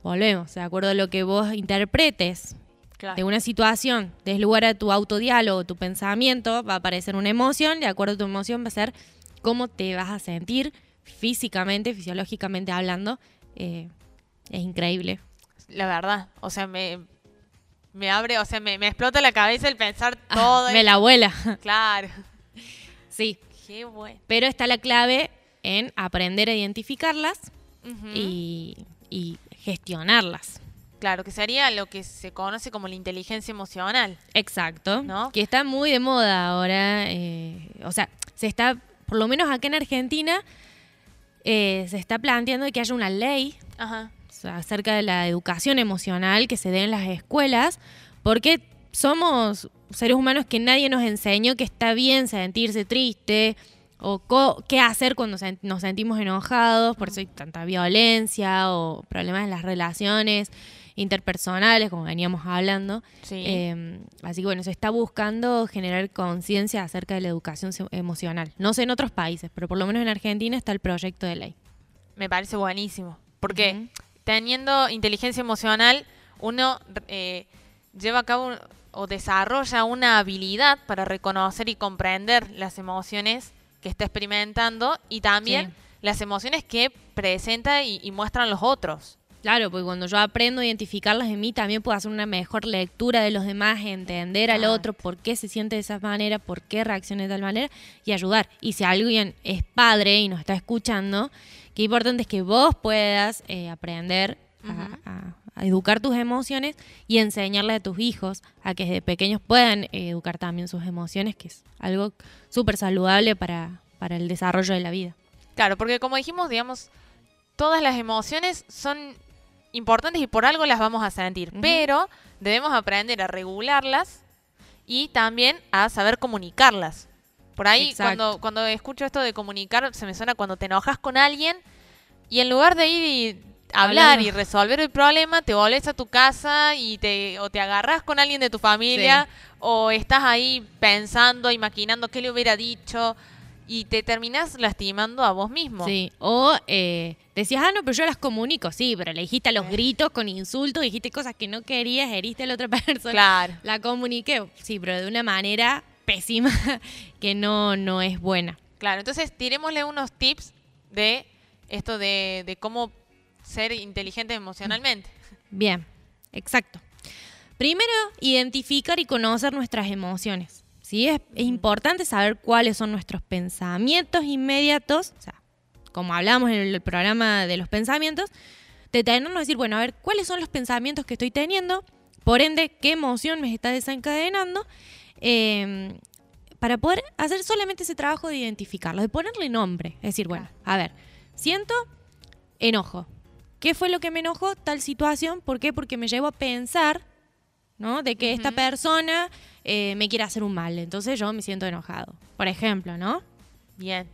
B: Volvemos, de acuerdo a lo que vos interpretes
C: Claro.
B: de una situación, des lugar a tu autodiálogo, tu pensamiento, va a aparecer una emoción, de acuerdo a tu emoción va a ser cómo te vas a sentir físicamente, fisiológicamente hablando. Eh, es increíble.
C: La verdad. O sea, me, me abre, o sea, me, me explota la cabeza el pensar
B: Ah,
C: todo.
B: me la abuela.
C: Claro.
B: sí.
C: Qué bueno.
B: Pero está la clave en aprender a identificarlas y gestionarlas.
C: Claro, que sería lo que se conoce como la inteligencia emocional.
B: Exacto.
C: ¿No?
B: Que está muy de moda ahora. eh, o sea, se está, por lo menos acá en Argentina, eh, se está planteando que haya una ley
C: Ajá.
B: acerca de la educación emocional que se dé en las escuelas, porque somos seres humanos que nadie nos enseñó que está bien sentirse triste o co- qué hacer cuando nos sentimos enojados, por eso hay tanta violencia o problemas en las relaciones interpersonales, como veníamos hablando.
C: Sí.
B: Eh, así que bueno, se está buscando generar conciencia acerca de la educación emocional. No sé en otros países, pero por lo menos en Argentina está el proyecto de ley.
C: Me parece buenísimo. Porque teniendo inteligencia emocional, uno eh, lleva a cabo un- o desarrolla una habilidad para reconocer y comprender las emociones que está experimentando y también
B: Sí.
C: las emociones que presenta y, y muestran los otros.
B: Claro, porque cuando yo aprendo a identificarlas en mí, también puedo hacer una mejor lectura de los demás, entender al
C: Ah.
B: otro por qué se siente de esa manera, por qué reacciona de tal manera y ayudar. Y si alguien es padre y nos está escuchando, qué importante es que vos puedas eh, aprender a educar tus emociones y enseñarle a tus hijos a que desde pequeños puedan eh, educar también sus emociones, que es algo súper saludable para, para el desarrollo de la vida.
C: Claro, porque como dijimos, digamos, todas las emociones son importantes y por algo las vamos a sentir, pero debemos aprender a regularlas y también a saber comunicarlas. Por ahí,
B: Exacto.
C: cuando, cuando escucho esto de comunicar, se me suena cuando te enojas con alguien y en lugar de ir y hablar
B: Hablando.
C: y resolver el problema, te volvés a tu casa y te, o te agarras con alguien de tu familia o estás ahí pensando y maquinando qué le hubiera dicho y te terminas lastimando a vos mismo.
B: Sí, o eh, decías, ah, no, pero yo las comunico, sí, pero le dijiste a los gritos con insultos, dijiste cosas que no querías, heriste a la otra persona.
C: Claro.
B: La comuniqué, sí, pero de una manera pésima que no, no es buena.
C: Claro, entonces tirémosle unos tips de esto de, de cómo ser inteligente emocionalmente.
B: Bien, exacto. Primero, identificar y conocer nuestras emociones. ¿Sí? Es, es importante saber cuáles son nuestros pensamientos inmediatos, o sea, como hablamos en el programa de los pensamientos, detenernos y decir, bueno, a ver, ¿cuáles son los pensamientos que estoy teniendo? Por ende, ¿qué emoción me está desencadenando? Eh, para poder hacer solamente ese trabajo de identificarlo, de ponerle nombre. Es decir, bueno, a ver, siento enojo. ¿Qué fue lo que me enojó tal situación? ¿Por qué? Porque me llevo a pensar, ¿no? De que esta persona eh, me quiere hacer un mal. Entonces yo me siento enojado. Por ejemplo, ¿no?
C: Bien.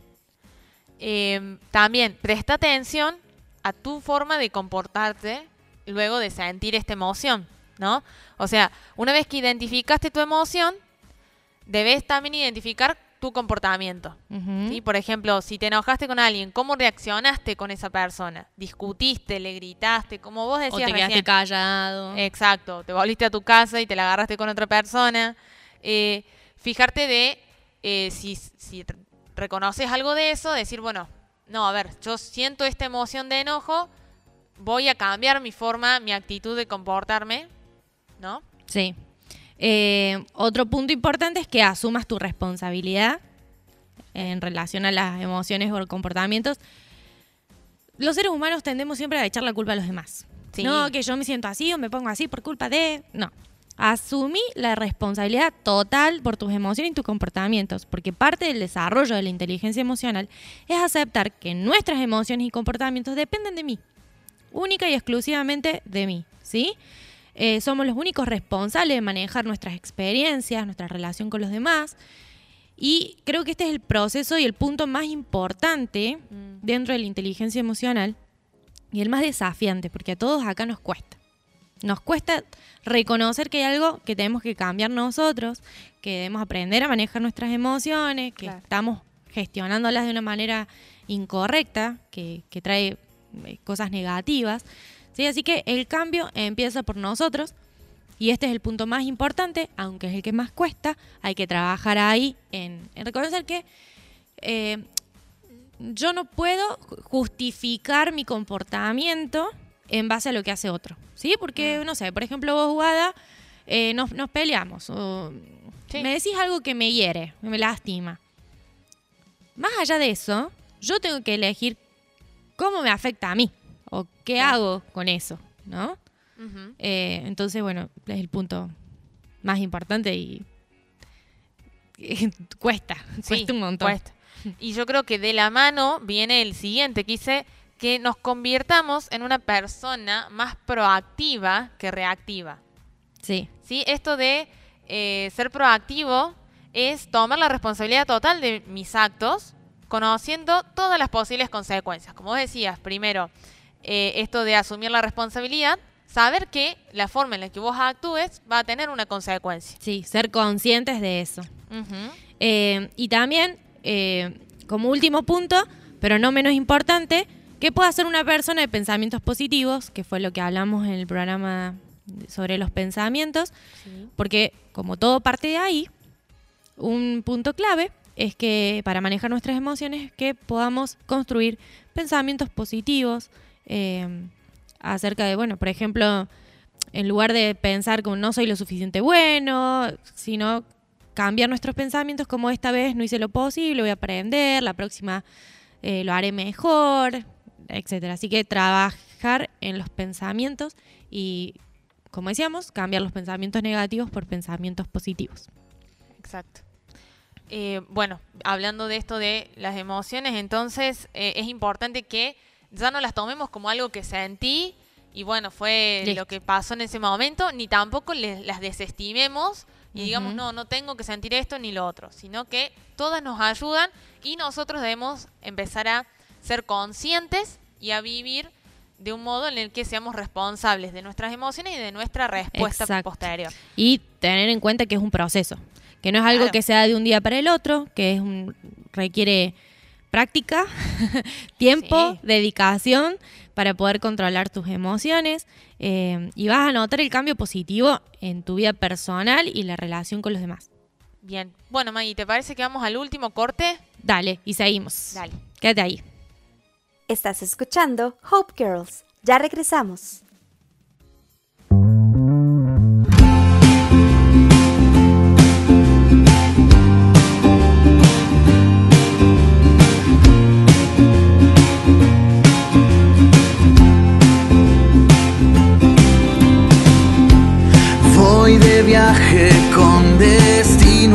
C: Eh, también, presta atención a tu forma de comportarte luego de sentir esta emoción, ¿no? O sea, una vez que identificaste tu emoción, debes también identificar tu comportamiento. ¿sí? Por ejemplo, si te enojaste con alguien, ¿cómo reaccionaste con esa persona? ¿Discutiste, le gritaste? Como vos
B: O
C: decías
B: te quedaste
C: recién.
B: callado.
C: Exacto, te volviste a tu casa y te la agarraste con otra persona. Eh, fijarte de eh, si, si re- reconoces algo de eso, decir, bueno, no, a ver, yo siento esta emoción de enojo, voy a cambiar mi forma, mi actitud de comportarme, ¿no?
B: Sí. Eh, otro punto importante es que asumas tu responsabilidad en relación a las emociones o comportamientos. Los seres humanos tendemos siempre a echar la culpa a los demás.
C: Sí.
B: No, que yo me siento así o me pongo así por culpa de... No. Asumí la responsabilidad total por tus emociones y tus comportamientos, porque parte del desarrollo de la inteligencia emocional es aceptar que nuestras emociones y comportamientos dependen de mí, única y exclusivamente de mí, ¿sí? Eh, somos los únicos responsables de manejar nuestras experiencias, nuestra relación con los demás, y creo que este es el proceso y el punto más importante
C: Mm.
B: dentro de la inteligencia emocional y el más desafiante, porque a todos acá nos cuesta. Nos cuesta reconocer que hay algo que tenemos que cambiar nosotros, que debemos aprender a manejar nuestras emociones, que
C: Claro.
B: estamos gestionándolas de una manera incorrecta, que, que trae eh, cosas negativas. ¿Sí? Así que el cambio empieza por nosotros y este es el punto más importante, aunque es el que más cuesta, hay que trabajar ahí en, en reconocer que eh, yo no puedo ju- justificar mi comportamiento en base a lo que hace otro. ¿Sí? Porque, no sé, por ejemplo, vos, Guada, eh, nos, nos peleamos. O
C: Sí.
B: Me decís algo que me hiere, que me lastima. Más allá de eso, yo tengo que elegir cómo me afecta a mí o qué hago con eso, ¿no? Eh, entonces, bueno, es el punto más importante y cuesta,
C: Sí,
B: cuesta un montón.
C: cuesta. Y yo creo que de la mano viene el siguiente, que dice que nos convirtamos en una persona más proactiva que reactiva.
B: Sí,
C: ¿sí? Esto de eh, ser proactivo es tomar la responsabilidad total de mis actos, conociendo todas las posibles consecuencias. Como vos decías, primero, eh, esto de asumir la responsabilidad, saber que la forma en la que vos actúes va a tener una consecuencia.
B: sí, ser conscientes de eso. Eh, y también, eh, como último punto, pero no menos importante, ¿Qué puede hacer una persona de pensamientos positivos? Que fue lo que hablamos en el programa sobre los pensamientos. Porque como todo parte de ahí, un punto clave es que para manejar nuestras emociones que podamos construir pensamientos positivos eh, acerca de, bueno, por ejemplo, en lugar de pensar como no soy lo suficiente bueno, sino cambiar nuestros pensamientos como esta vez no hice lo posible, voy a aprender, la próxima eh, lo haré mejor, etcétera. Así que trabajar en los pensamientos y, como decíamos, cambiar los pensamientos negativos por pensamientos positivos.
C: Exacto. Eh, bueno, hablando de esto de las emociones, entonces eh, es importante que ya no las tomemos como algo que sentí y bueno, fue
B: Listo.
C: lo que pasó en ese momento, ni tampoco le- las desestimemos y digamos, no, no tengo que sentir esto ni lo otro, sino que todas nos ayudan y nosotros debemos empezar a ser conscientes y a vivir de un modo en el que seamos responsables de nuestras emociones y de nuestra respuesta
B: Exacto.
C: posterior.
B: Y tener en cuenta que es un proceso, que no es algo
C: Claro.
B: que sea de un día para el otro, que es un, requiere práctica, tiempo,
C: Sí.
B: dedicación para poder controlar tus emociones eh, y vas a notar el cambio positivo en tu vida personal y la relación con los demás.
C: Bien. Bueno, Maggie, ¿te parece que vamos al último corte?
B: Dale, y seguimos.
C: Dale.
B: Quédate ahí.
A: Estás escuchando Hope Girls. Ya regresamos.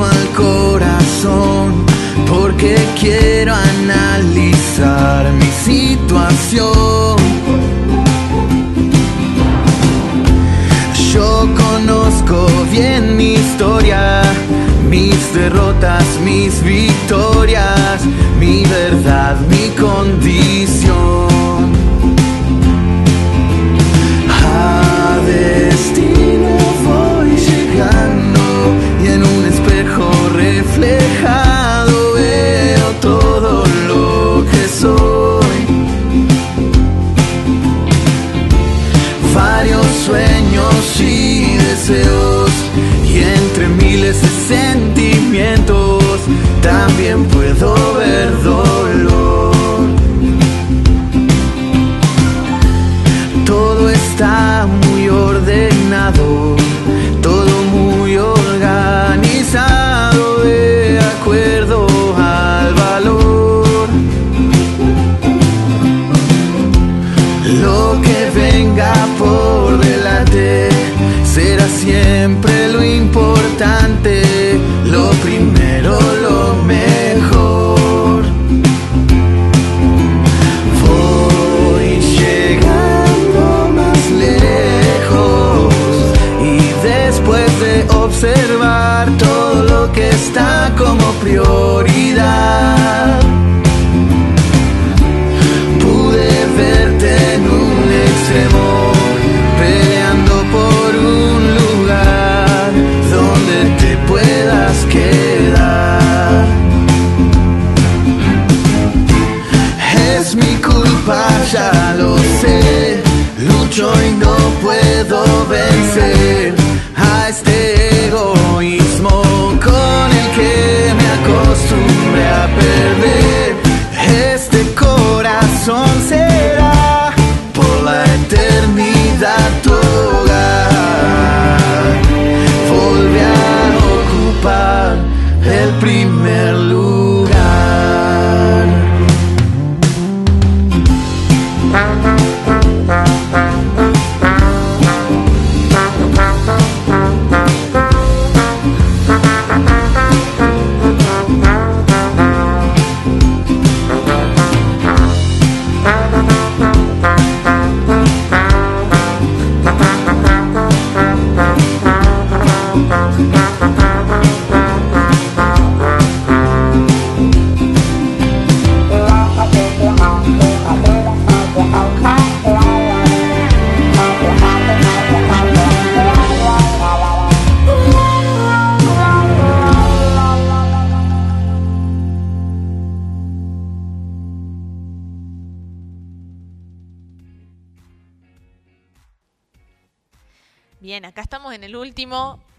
F: Al corazón porque quiero analizar mi situación. Yo conozco bien mi historia, mis derrotas, mis victorias, mi verdad, mi condición.
C: Bye.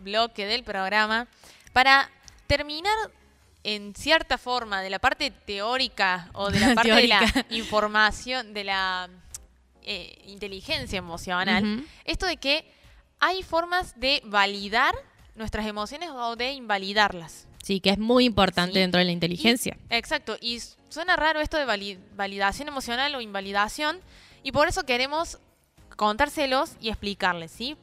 C: Bloque del programa para terminar en cierta forma de la parte teórica o de la parte de la información, de la eh, inteligencia emocional, esto de que hay formas de validar nuestras emociones o de invalidarlas.
B: Sí, que es muy importante
C: Sí.
B: dentro de la inteligencia.
C: Y- exacto, y suena raro esto de vali- validación emocional o invalidación, y por eso queremos contárselos y explicarles, ¿sí?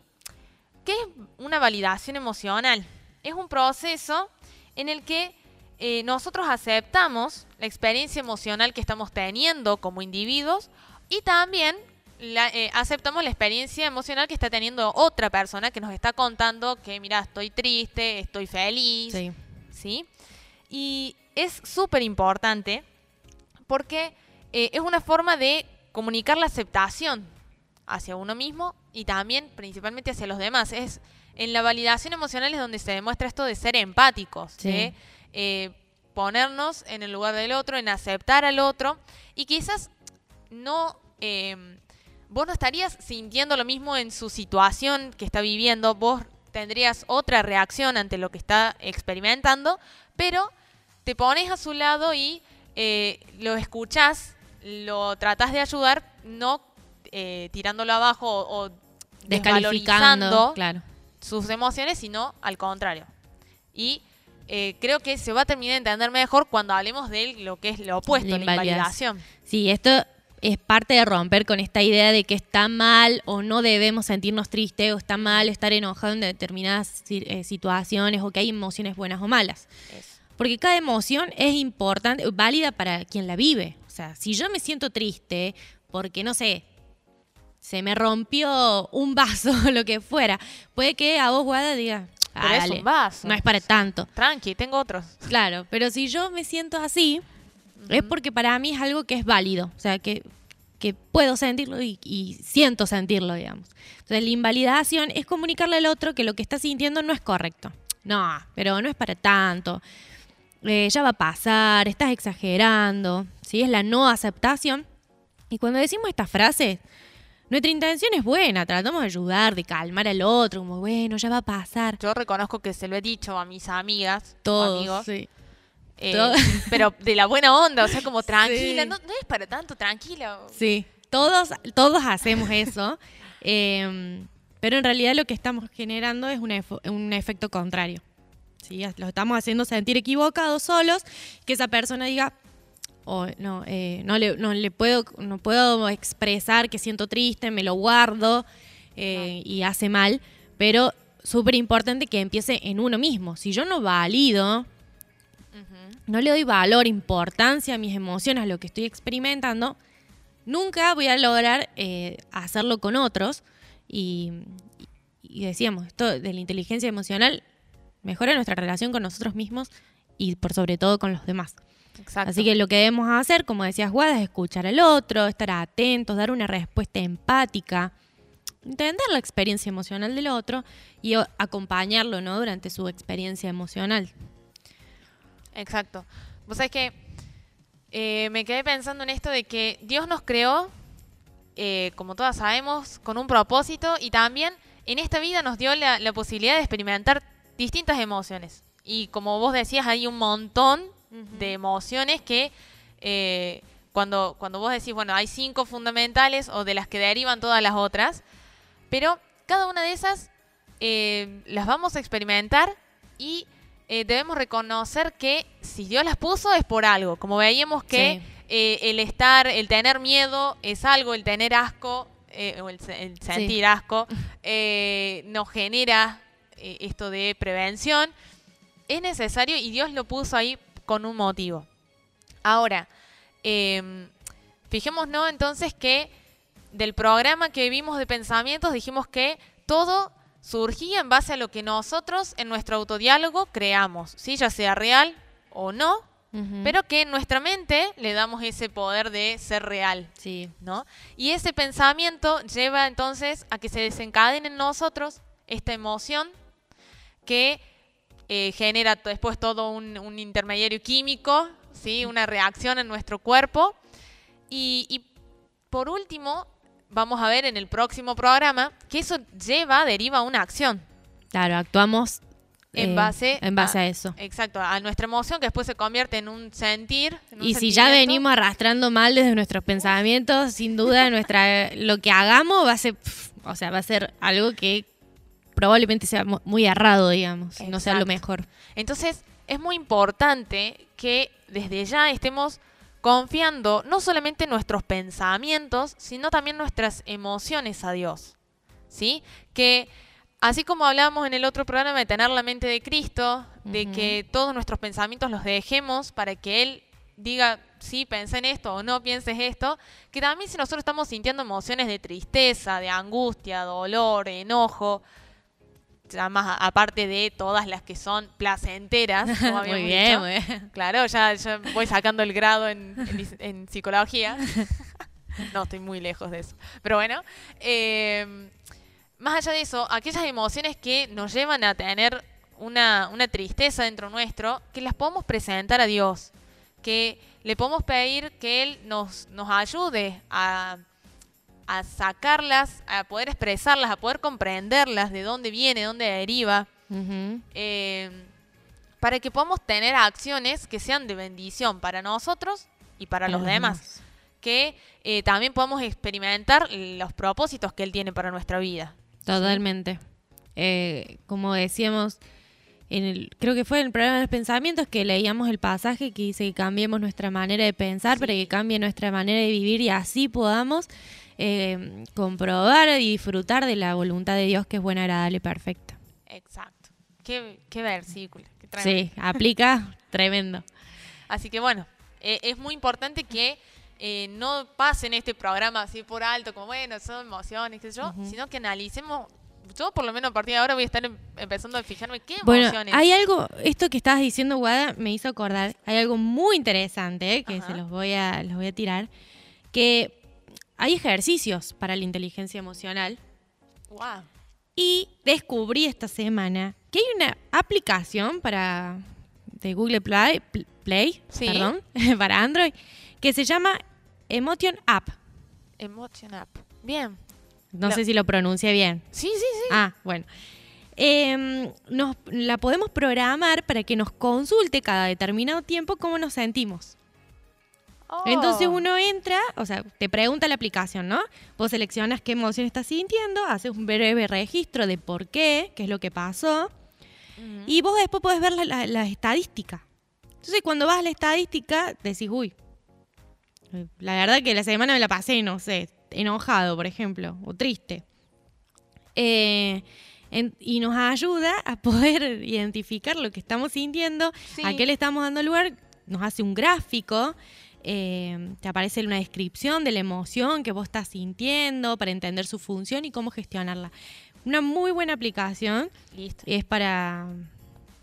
C: ¿Qué es una validación emocional? Es un proceso en el que eh, nosotros aceptamos la experiencia emocional que estamos teniendo como individuos y también la- eh, aceptamos la experiencia emocional que está teniendo otra persona que nos está contando que, mira, estoy triste, estoy feliz,
B: Sí.
C: ¿sí? Y es súper importante porque eh, es una forma de comunicar la aceptación hacia uno mismo y también principalmente hacia los demás. Es en la validación emocional es donde se demuestra esto de ser empáticos,
B: Sí.
C: de eh, ponernos en el lugar del otro, en aceptar al otro y quizás no eh, vos no estarías sintiendo lo mismo en su situación que está viviendo, vos tendrías otra reacción ante lo que está experimentando, pero te pones a su lado y eh, lo escuchás, lo tratás de ayudar, no eh, tirándolo abajo o, o
B: Descalificando,
C: desvalorizando
B: claro.
C: sus emociones, sino al contrario. Y eh, creo que se va a terminar de entender mejor cuando hablemos de lo que es lo opuesto,
B: La
C: la
B: invalidación. Sí, esto es parte de romper con esta idea de que está mal o no debemos sentirnos tristes o está mal estar enojado en determinadas eh, situaciones o que hay emociones buenas o malas.
C: Eso.
B: Porque cada emoción es importante, válida para quien la vive. O sea, si yo me siento triste porque, no sé, se me rompió un vaso lo que fuera, puede que a vos, Guada, diga,
C: Pero
B: "Ah,
C: es un vaso.
B: no es para tanto.
C: Tranqui, tengo otros.
B: Claro, pero si yo me siento así, es porque para mí es algo que es válido, o sea, que, que puedo sentirlo y, y siento sentirlo, digamos. Entonces, la invalidación es comunicarle al otro que lo que está sintiendo no es correcto. No, pero no es para tanto. Eh, ya va a pasar, estás exagerando, ¿sí? Es la no aceptación. Y cuando decimos esta frase, nuestra intención es buena, tratamos de ayudar, de calmar al otro, como, bueno, ya va a pasar.
C: Yo reconozco que se lo he dicho a mis amigas,
B: Todos,
C: amigos,
B: sí.
C: eh, pero de la buena onda, o sea, como tranquila,
B: Sí.
C: no, no es para tanto, tranquila.
B: Sí, todos, todos hacemos eso, eh, pero en realidad lo que estamos generando es un, un efecto contrario. ¿sí? Lo estamos haciendo sentir equivocados solos, que esa persona diga, "Oh, no, eh, no, le, no le puedo, no puedo expresar que siento triste, me lo guardo eh, y hace mal, pero súper importante que empiece en uno mismo. Si yo no valido, no le doy valor, importancia a mis emociones, a lo que estoy experimentando, nunca voy a lograr eh, hacerlo con otros. Y, y decíamos, esto de la inteligencia emocional mejora nuestra relación con nosotros mismos y por sobre todo con los demás.
C: Exacto.
B: Así que lo que debemos hacer, como decías Guada, es escuchar al otro, estar atentos, dar una respuesta empática, entender la experiencia emocional del otro y acompañarlo ¿no? durante su experiencia emocional.
C: Exacto. Vos sabés que eh, me quedé pensando en esto de que Dios nos creó, eh, como todas sabemos, con un propósito y también en esta vida nos dio la, la posibilidad de experimentar distintas emociones. Y como vos decías, hay un montón de emociones que eh, cuando, cuando vos decís, bueno, hay cinco fundamentales o de las que derivan todas las otras, pero cada una de esas eh, las vamos a experimentar y eh, debemos reconocer que si Dios las puso es por algo. Como veíamos que
B: Sí.
C: el estar, el tener miedo es algo, el tener asco, eh, o el, se- el sentir asco, eh, nos genera eh, esto de prevención. Es necesario y Dios lo puso ahí con un motivo. Ahora, eh, fijémonos entonces que del programa que vimos de pensamientos dijimos que todo surgía en base a lo que nosotros en nuestro autodiálogo creamos, ¿sí? ya sea real o no, pero que en nuestra mente le damos ese poder de ser real.
B: Sí.
C: ¿no? Y ese pensamiento lleva entonces a que se desencadene en nosotros esta emoción que eh, genera después todo un, un intermediario químico, ¿sí? una reacción en nuestro cuerpo. Y, y por último, vamos a ver en el próximo programa que eso lleva, deriva a una acción.
B: Claro, actuamos
C: En
B: eh,
C: base
B: en base a, eso.
C: Exacto, a nuestra emoción que después se convierte en un sentir. en un
B: Y si ya venimos arrastrando mal desde nuestros pensamientos, sin duda nuestra lo que hagamos va a ser, o sea, va a ser algo que probablemente sea mu- muy errado, digamos, y no sea lo
C: Exacto.
B: mejor.
C: Entonces, es muy importante que desde ya estemos confiando no solamente en nuestros pensamientos, sino también nuestras emociones a Dios. ¿Sí? Que así como hablábamos en el otro programa de tener la mente de Cristo, de que todos nuestros pensamientos los dejemos para que Él diga, sí, piensa en esto o no pienses esto, que también si nosotros estamos sintiendo emociones de tristeza, de angustia, dolor, enojo, a- aparte de todas las que son placenteras, como
B: muy
C: habíamos
B: bien,
C: dicho.
B: muy bien.
C: Claro, ya, ya voy sacando el grado en, en dis- en psicología. no, estoy muy lejos de eso. Pero bueno, eh, más allá de eso, aquellas emociones que nos llevan a tener una, una tristeza dentro nuestro, que las podemos presentar a Dios, que le podemos pedir que Él nos, nos ayude a, a sacarlas, a poder expresarlas, a poder comprenderlas, de dónde viene, dónde deriva eh, para que podamos tener acciones que sean de bendición para nosotros y para los demás. Que eh, también podamos experimentar los propósitos que Él tiene para nuestra vida.
B: Totalmente. Eh, como decíamos, en el, creo que fue en el programa de los pensamientos que leíamos el pasaje que dice que cambiemos nuestra manera de pensar para que cambie nuestra manera de vivir y así podamos eh, comprobar y disfrutar de la voluntad de Dios que es buena, agradable y perfecta.
C: Exacto. Qué, qué versículo. qué tremendo.
B: Sí, aplica tremendo.
C: Así que bueno, eh, es muy importante que eh, no pasen este programa así por alto, como bueno, son emociones, qué sé yo, sino que analicemos. Yo, por lo menos a partir de ahora, voy a estar em- empezando a fijarme qué
B: Bueno,
C: emociones.
B: hay algo, esto que estabas diciendo, Guada, me hizo acordar, hay algo muy interesante eh, que
C: Ajá.
B: se los voy a, los voy a tirar, que hay ejercicios para la inteligencia emocional
C: Guau.
B: y descubrí esta semana que hay una aplicación para de Google Play, Pl- Play
C: Sí.
B: perdón, para Android que se llama Emotion App.
C: Emotion Up. Bien.
B: No
C: La-
B: sé si lo pronuncia bien.
C: Sí, sí, sí.
B: Ah, bueno. Em, nos, la podemos programar para que nos consulte cada determinado tiempo cómo nos sentimos. Entonces
C: Oh.
B: uno entra, o sea, te pregunta la aplicación, ¿no? Vos seleccionas qué emoción estás sintiendo, haces un breve registro de por qué, qué es lo que pasó, y vos después podés ver la, la- la estadística. Entonces cuando vas a la estadística, decís, uy, la verdad que la semana me la pasé, no sé, enojado, por ejemplo, o triste. Eh, en- y nos ayuda a poder identificar lo que estamos sintiendo,
C: Sí.
B: a qué le estamos dando lugar, nos hace un gráfico, eh, te aparece una descripción de la emoción que vos estás sintiendo para entender su función y cómo gestionarla. Una muy buena aplicación
C: Listo.
B: es para,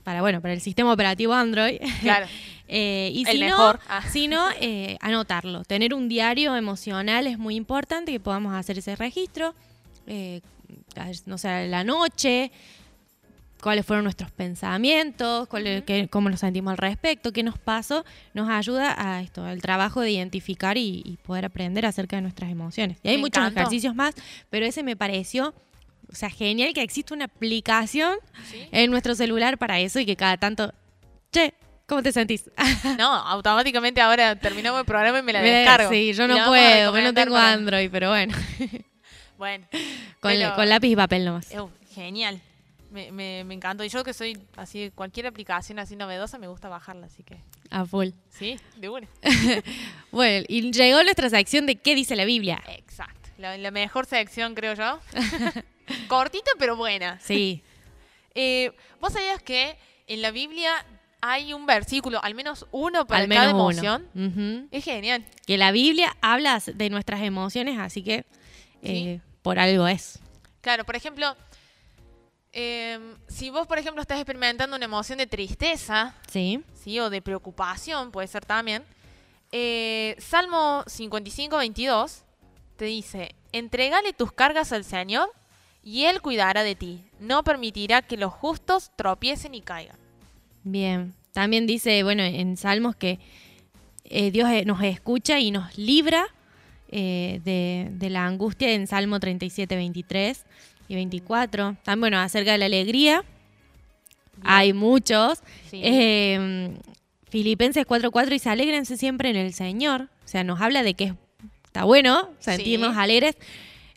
B: para bueno, para el sistema operativo Android.
C: Claro.
B: Eh, y
C: El
B: si
C: mejor.
B: no,
C: Ah.
B: si no eh, anotarlo. Tener un diario emocional es muy importante que podamos hacer ese registro. No sé, la noche, cuáles fueron nuestros pensamientos, cuál- qué- cómo nos sentimos al respecto, qué nos pasó, nos ayuda a esto, al trabajo de identificar y, y poder aprender acerca de nuestras emociones. Y hay
C: Me
B: muchos
C: encantó.
B: ejercicios más, pero ese me pareció, o sea, genial que existe una aplicación
C: ¿Sí?
B: en nuestro celular para eso y que cada tanto, che, ¿cómo te sentís?
C: No, automáticamente ahora terminamos el programa y me la descargo.
B: Sí, yo no puedo, porque no tengo
C: para-
B: Android, pero bueno,
C: Bueno,
B: con,
C: pero-
B: con lápiz y papel nomás.
C: genial. Me, me, me encantó. Y yo que soy así, cualquier aplicación así novedosa me gusta bajarla, así que
B: A full.
C: sí, de una.
B: Bueno, y llegó nuestra sección de ¿Qué dice la Biblia?
C: Exacto. La, la mejor sección, creo yo. Cortita, pero buena.
B: Sí,
C: Eh, ¿Vos sabías que en la Biblia hay un versículo, al menos uno para
B: al
C: cada
B: menos
C: emoción?
B: uno.
C: Es genial.
B: Que la Biblia habla de nuestras emociones, así que eh, por algo es.
C: Claro, por ejemplo, em, si vos, por ejemplo, estás experimentando una emoción de tristeza,
B: Sí.
C: ¿sí? o de preocupación, puede ser también, eh, Salmo 55, 22 te dice, entregale tus cargas al Señor y Él cuidará de ti. No permitirá que los justos tropiecen y caigan.
B: Bien. También dice, bueno, en Salmos que eh, Dios eh, nos escucha y nos libra de, de la angustia en Salmo 37, 23 y 24. También, bueno, acerca de la alegría. Hay muchos.
C: Sí.
B: Eh, Filipenses 4.4 dice, alégrense siempre en el Señor. O sea, nos habla de que está bueno sentirnos
C: Sí.
B: alegres,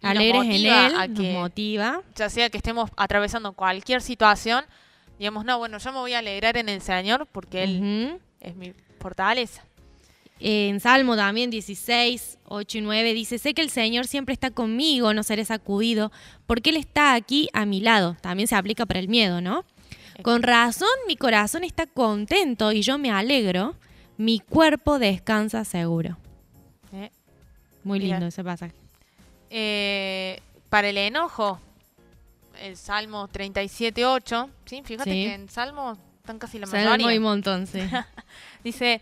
C: Y
B: alegres en Él,
C: a
B: nos
C: que-
B: motiva.
C: ya sea que estemos atravesando cualquier situación, digamos, no, bueno, yo me voy a alegrar en el Señor porque Él es mi fortaleza.
B: En Salmo también 16, 8 y 9 dice, sé que el Señor siempre está conmigo, no seré sacudido, porque Él está aquí a mi lado. También se aplica para el miedo, ¿no? Con razón mi corazón está contento y yo me alegro, mi cuerpo descansa seguro.
C: ¿eh?
B: Muy lindo ese pasaje.
C: Eh, para el enojo, el Salmo 37.8, ¿sí? Fíjate
B: Sí.
C: que en Salmo están casi la
B: Salmo
C: mayoría.
B: y montón, sí.
C: Dice,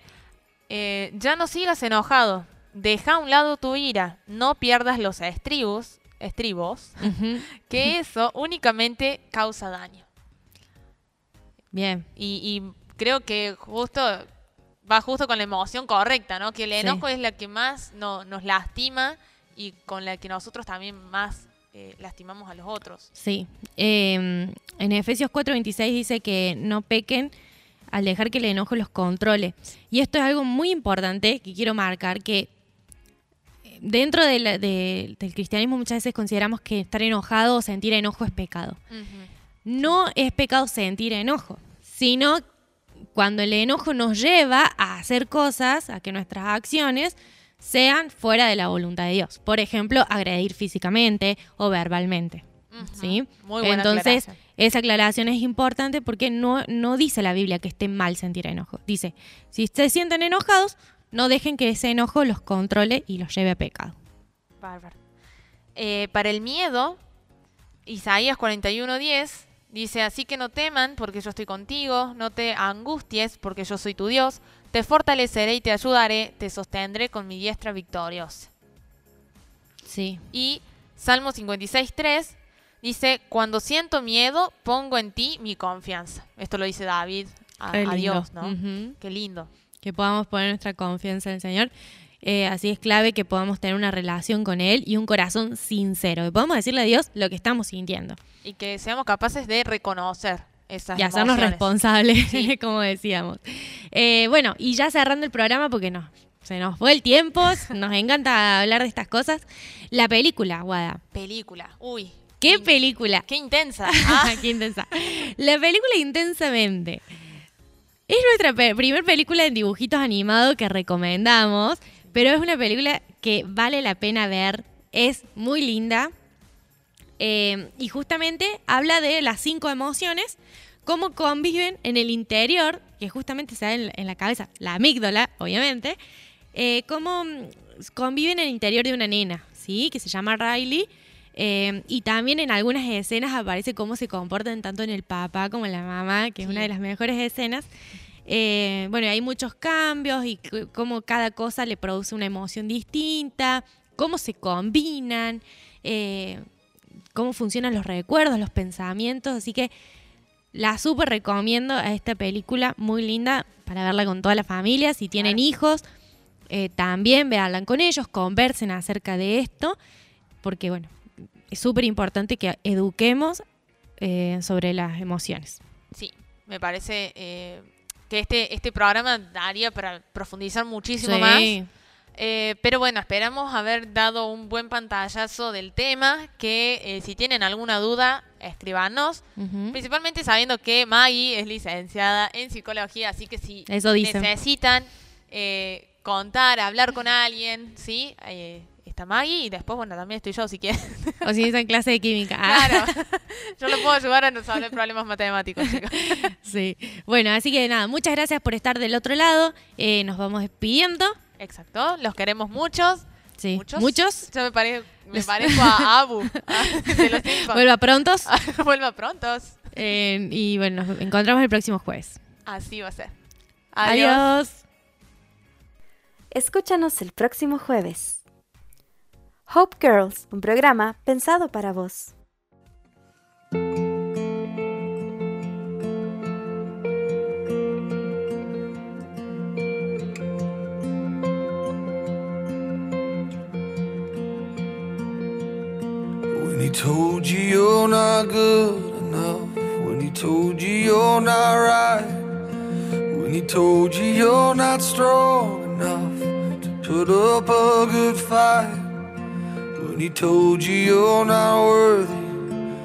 C: eh, ya no sigas enojado, deja a un lado tu ira, no pierdas los estribos, estribos, que eso únicamente causa daño.
B: Bien.
C: Y, y creo que justo va justo con la emoción correcta, ¿no? Que el
B: Sí.
C: enojo es la que más no- nos lastima y con la que nosotros también más eh, lastimamos a los otros.
B: Sí. Eh, en Efesios 4:26 dice que no pequen al dejar que el enojo los controle. Y esto es algo muy importante que quiero marcar, que eh, dentro de la- de- del cristianismo muchas veces consideramos que estar enojado o sentir enojo es pecado. No es pecado sentir enojo, sino cuando el enojo nos lleva a hacer cosas, a que nuestras acciones sean fuera de la voluntad de Dios. Por ejemplo, agredir físicamente o verbalmente.
C: Ujú.
B: ¿sí?
C: Muy buena
B: Entonces,
C: aclaración.
B: esa aclaración es importante porque no, no dice la Biblia que esté mal sentir enojo. Dice, si se sienten enojados, no dejen que ese enojo los controle y los lleve a pecado.
C: Bárbaro. Eh, para el miedo, Isaías 41:10 dice, así que no teman porque yo estoy contigo, no te angusties porque yo soy tu Dios, te fortaleceré y te ayudaré, te sostendré con mi diestra victoriosa.
B: Sí.
C: Y Salmo 56:3 dice, cuando siento miedo, pongo en ti mi confianza. Esto lo dice David a. Dios, ¿no? Qué lindo.
B: Que podamos poner nuestra confianza en el Señor. Eh, así es clave que podamos tener una relación con Él y un corazón sincero. Que podamos decirle a Dios lo que estamos sintiendo.
C: Y que seamos capaces de reconocer esas
B: y hacernos
C: emociones.
B: responsables,
C: Sí.
B: como decíamos. Eh, bueno, y ya cerrando el programa, porque no, se nos fue el tiempo, nos encanta hablar de estas cosas. La película, Guada.
C: Película. Uy.
B: ¿Qué película?
C: Qué intensa. Ah,
B: Qué intensa. La película Intensamente. Es nuestra pe- primer película en dibujitos animados que recomendamos, pero es una película que vale la pena ver. Es muy linda. Eh, y justamente habla de las cinco emociones, cómo conviven en el interior, que justamente se da en, en la cabeza, la amígdala, obviamente, eh, cómo mm, conviven en el interior de una nena, ¿sí? Que se llama Riley. Eh, y también en algunas escenas aparece cómo se comportan tanto en el papá como en la mamá, que es una de las mejores escenas. Eh, bueno, hay muchos cambios y cómo cada cosa le produce una emoción distinta, cómo se combinan, eh, cómo funcionan los recuerdos, los pensamientos. Así que la súper recomiendo a esta película, muy linda, para verla con toda la familia. Si tienen
C: Claro.
B: hijos, eh, también veanla con ellos, conversen acerca de esto, porque bueno, es súper importante que eduquemos eh, sobre las emociones.
C: Sí, me parece eh, que este, este programa daría para profundizar muchísimo más. Eh, pero bueno, esperamos haber dado un buen pantallazo del tema, que eh, si tienen alguna duda, escribanos. Principalmente sabiendo que Maggie es licenciada en psicología, así que si
B: Eso
C: necesitan eh, contar, hablar con alguien, ¿sí? Está Maggie y después, bueno, también estoy yo si quieren.
B: O si en clase de química. Ah,
C: Claro, yo lo puedo ayudar a resolver problemas matemáticos, chicos.
B: Sí. Bueno, así que nada, muchas gracias por estar del otro lado. Eh, nos vamos despidiendo.
C: Exacto, los queremos muchos.
B: Sí.
C: ¿Muchos?
B: Muchos.
C: Yo me, pare- me
B: Los-
C: parezco a Abu, a- de los Simpsons.
B: Vuelva prontos.
C: Vuelva prontos.
B: Eh, y bueno, nos encontramos el próximo jueves.
C: Así va a ser.
B: Adiós.
A: Escúchanos el próximo jueves. Hope Girls, un programa pensado para vos.
G: he told you you're not good enough, when he told you you're not right, when he told you you're not strong enough to put up a good fight, When he told you you're not worthy,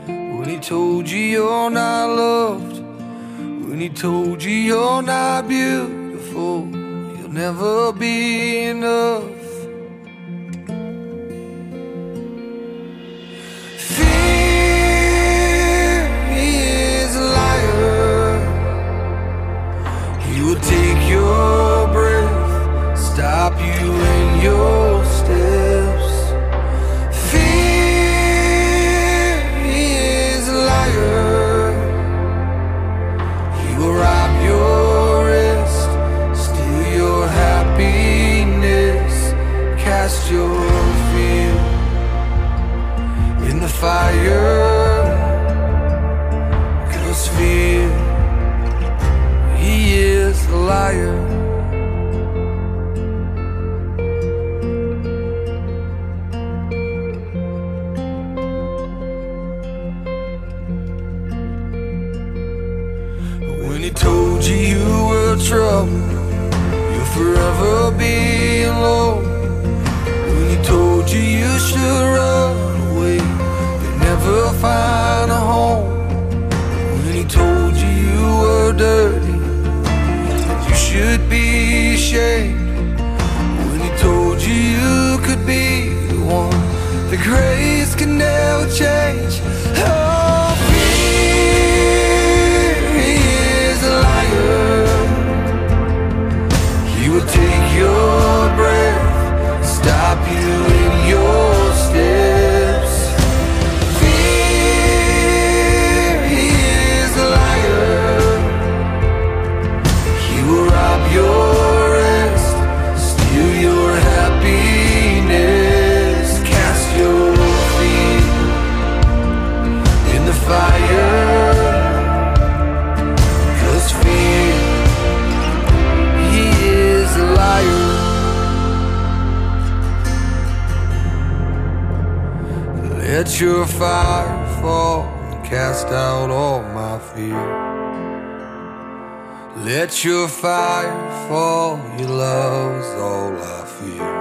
G: when he told you you're not loved, when he told you you're not beautiful, you'll never be enough. Fear is a liar. He will take your breath, stop you in your fire. Let your fire fall. your love's all I fear.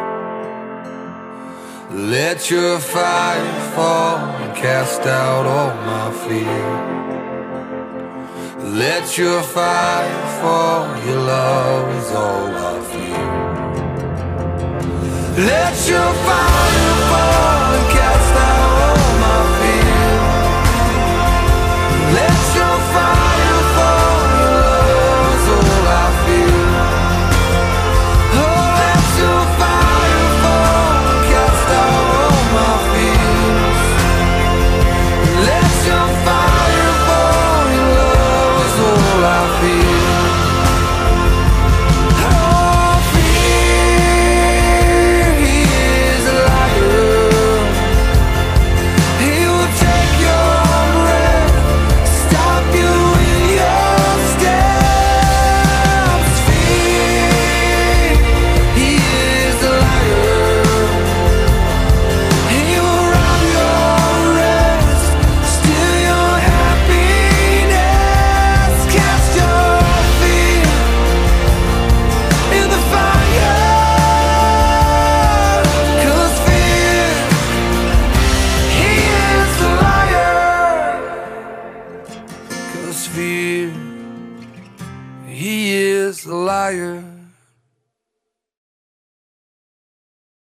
G: Let your fire fall and cast out all my fear. Let your fire fall, your love is all I fear. Let your fire fall.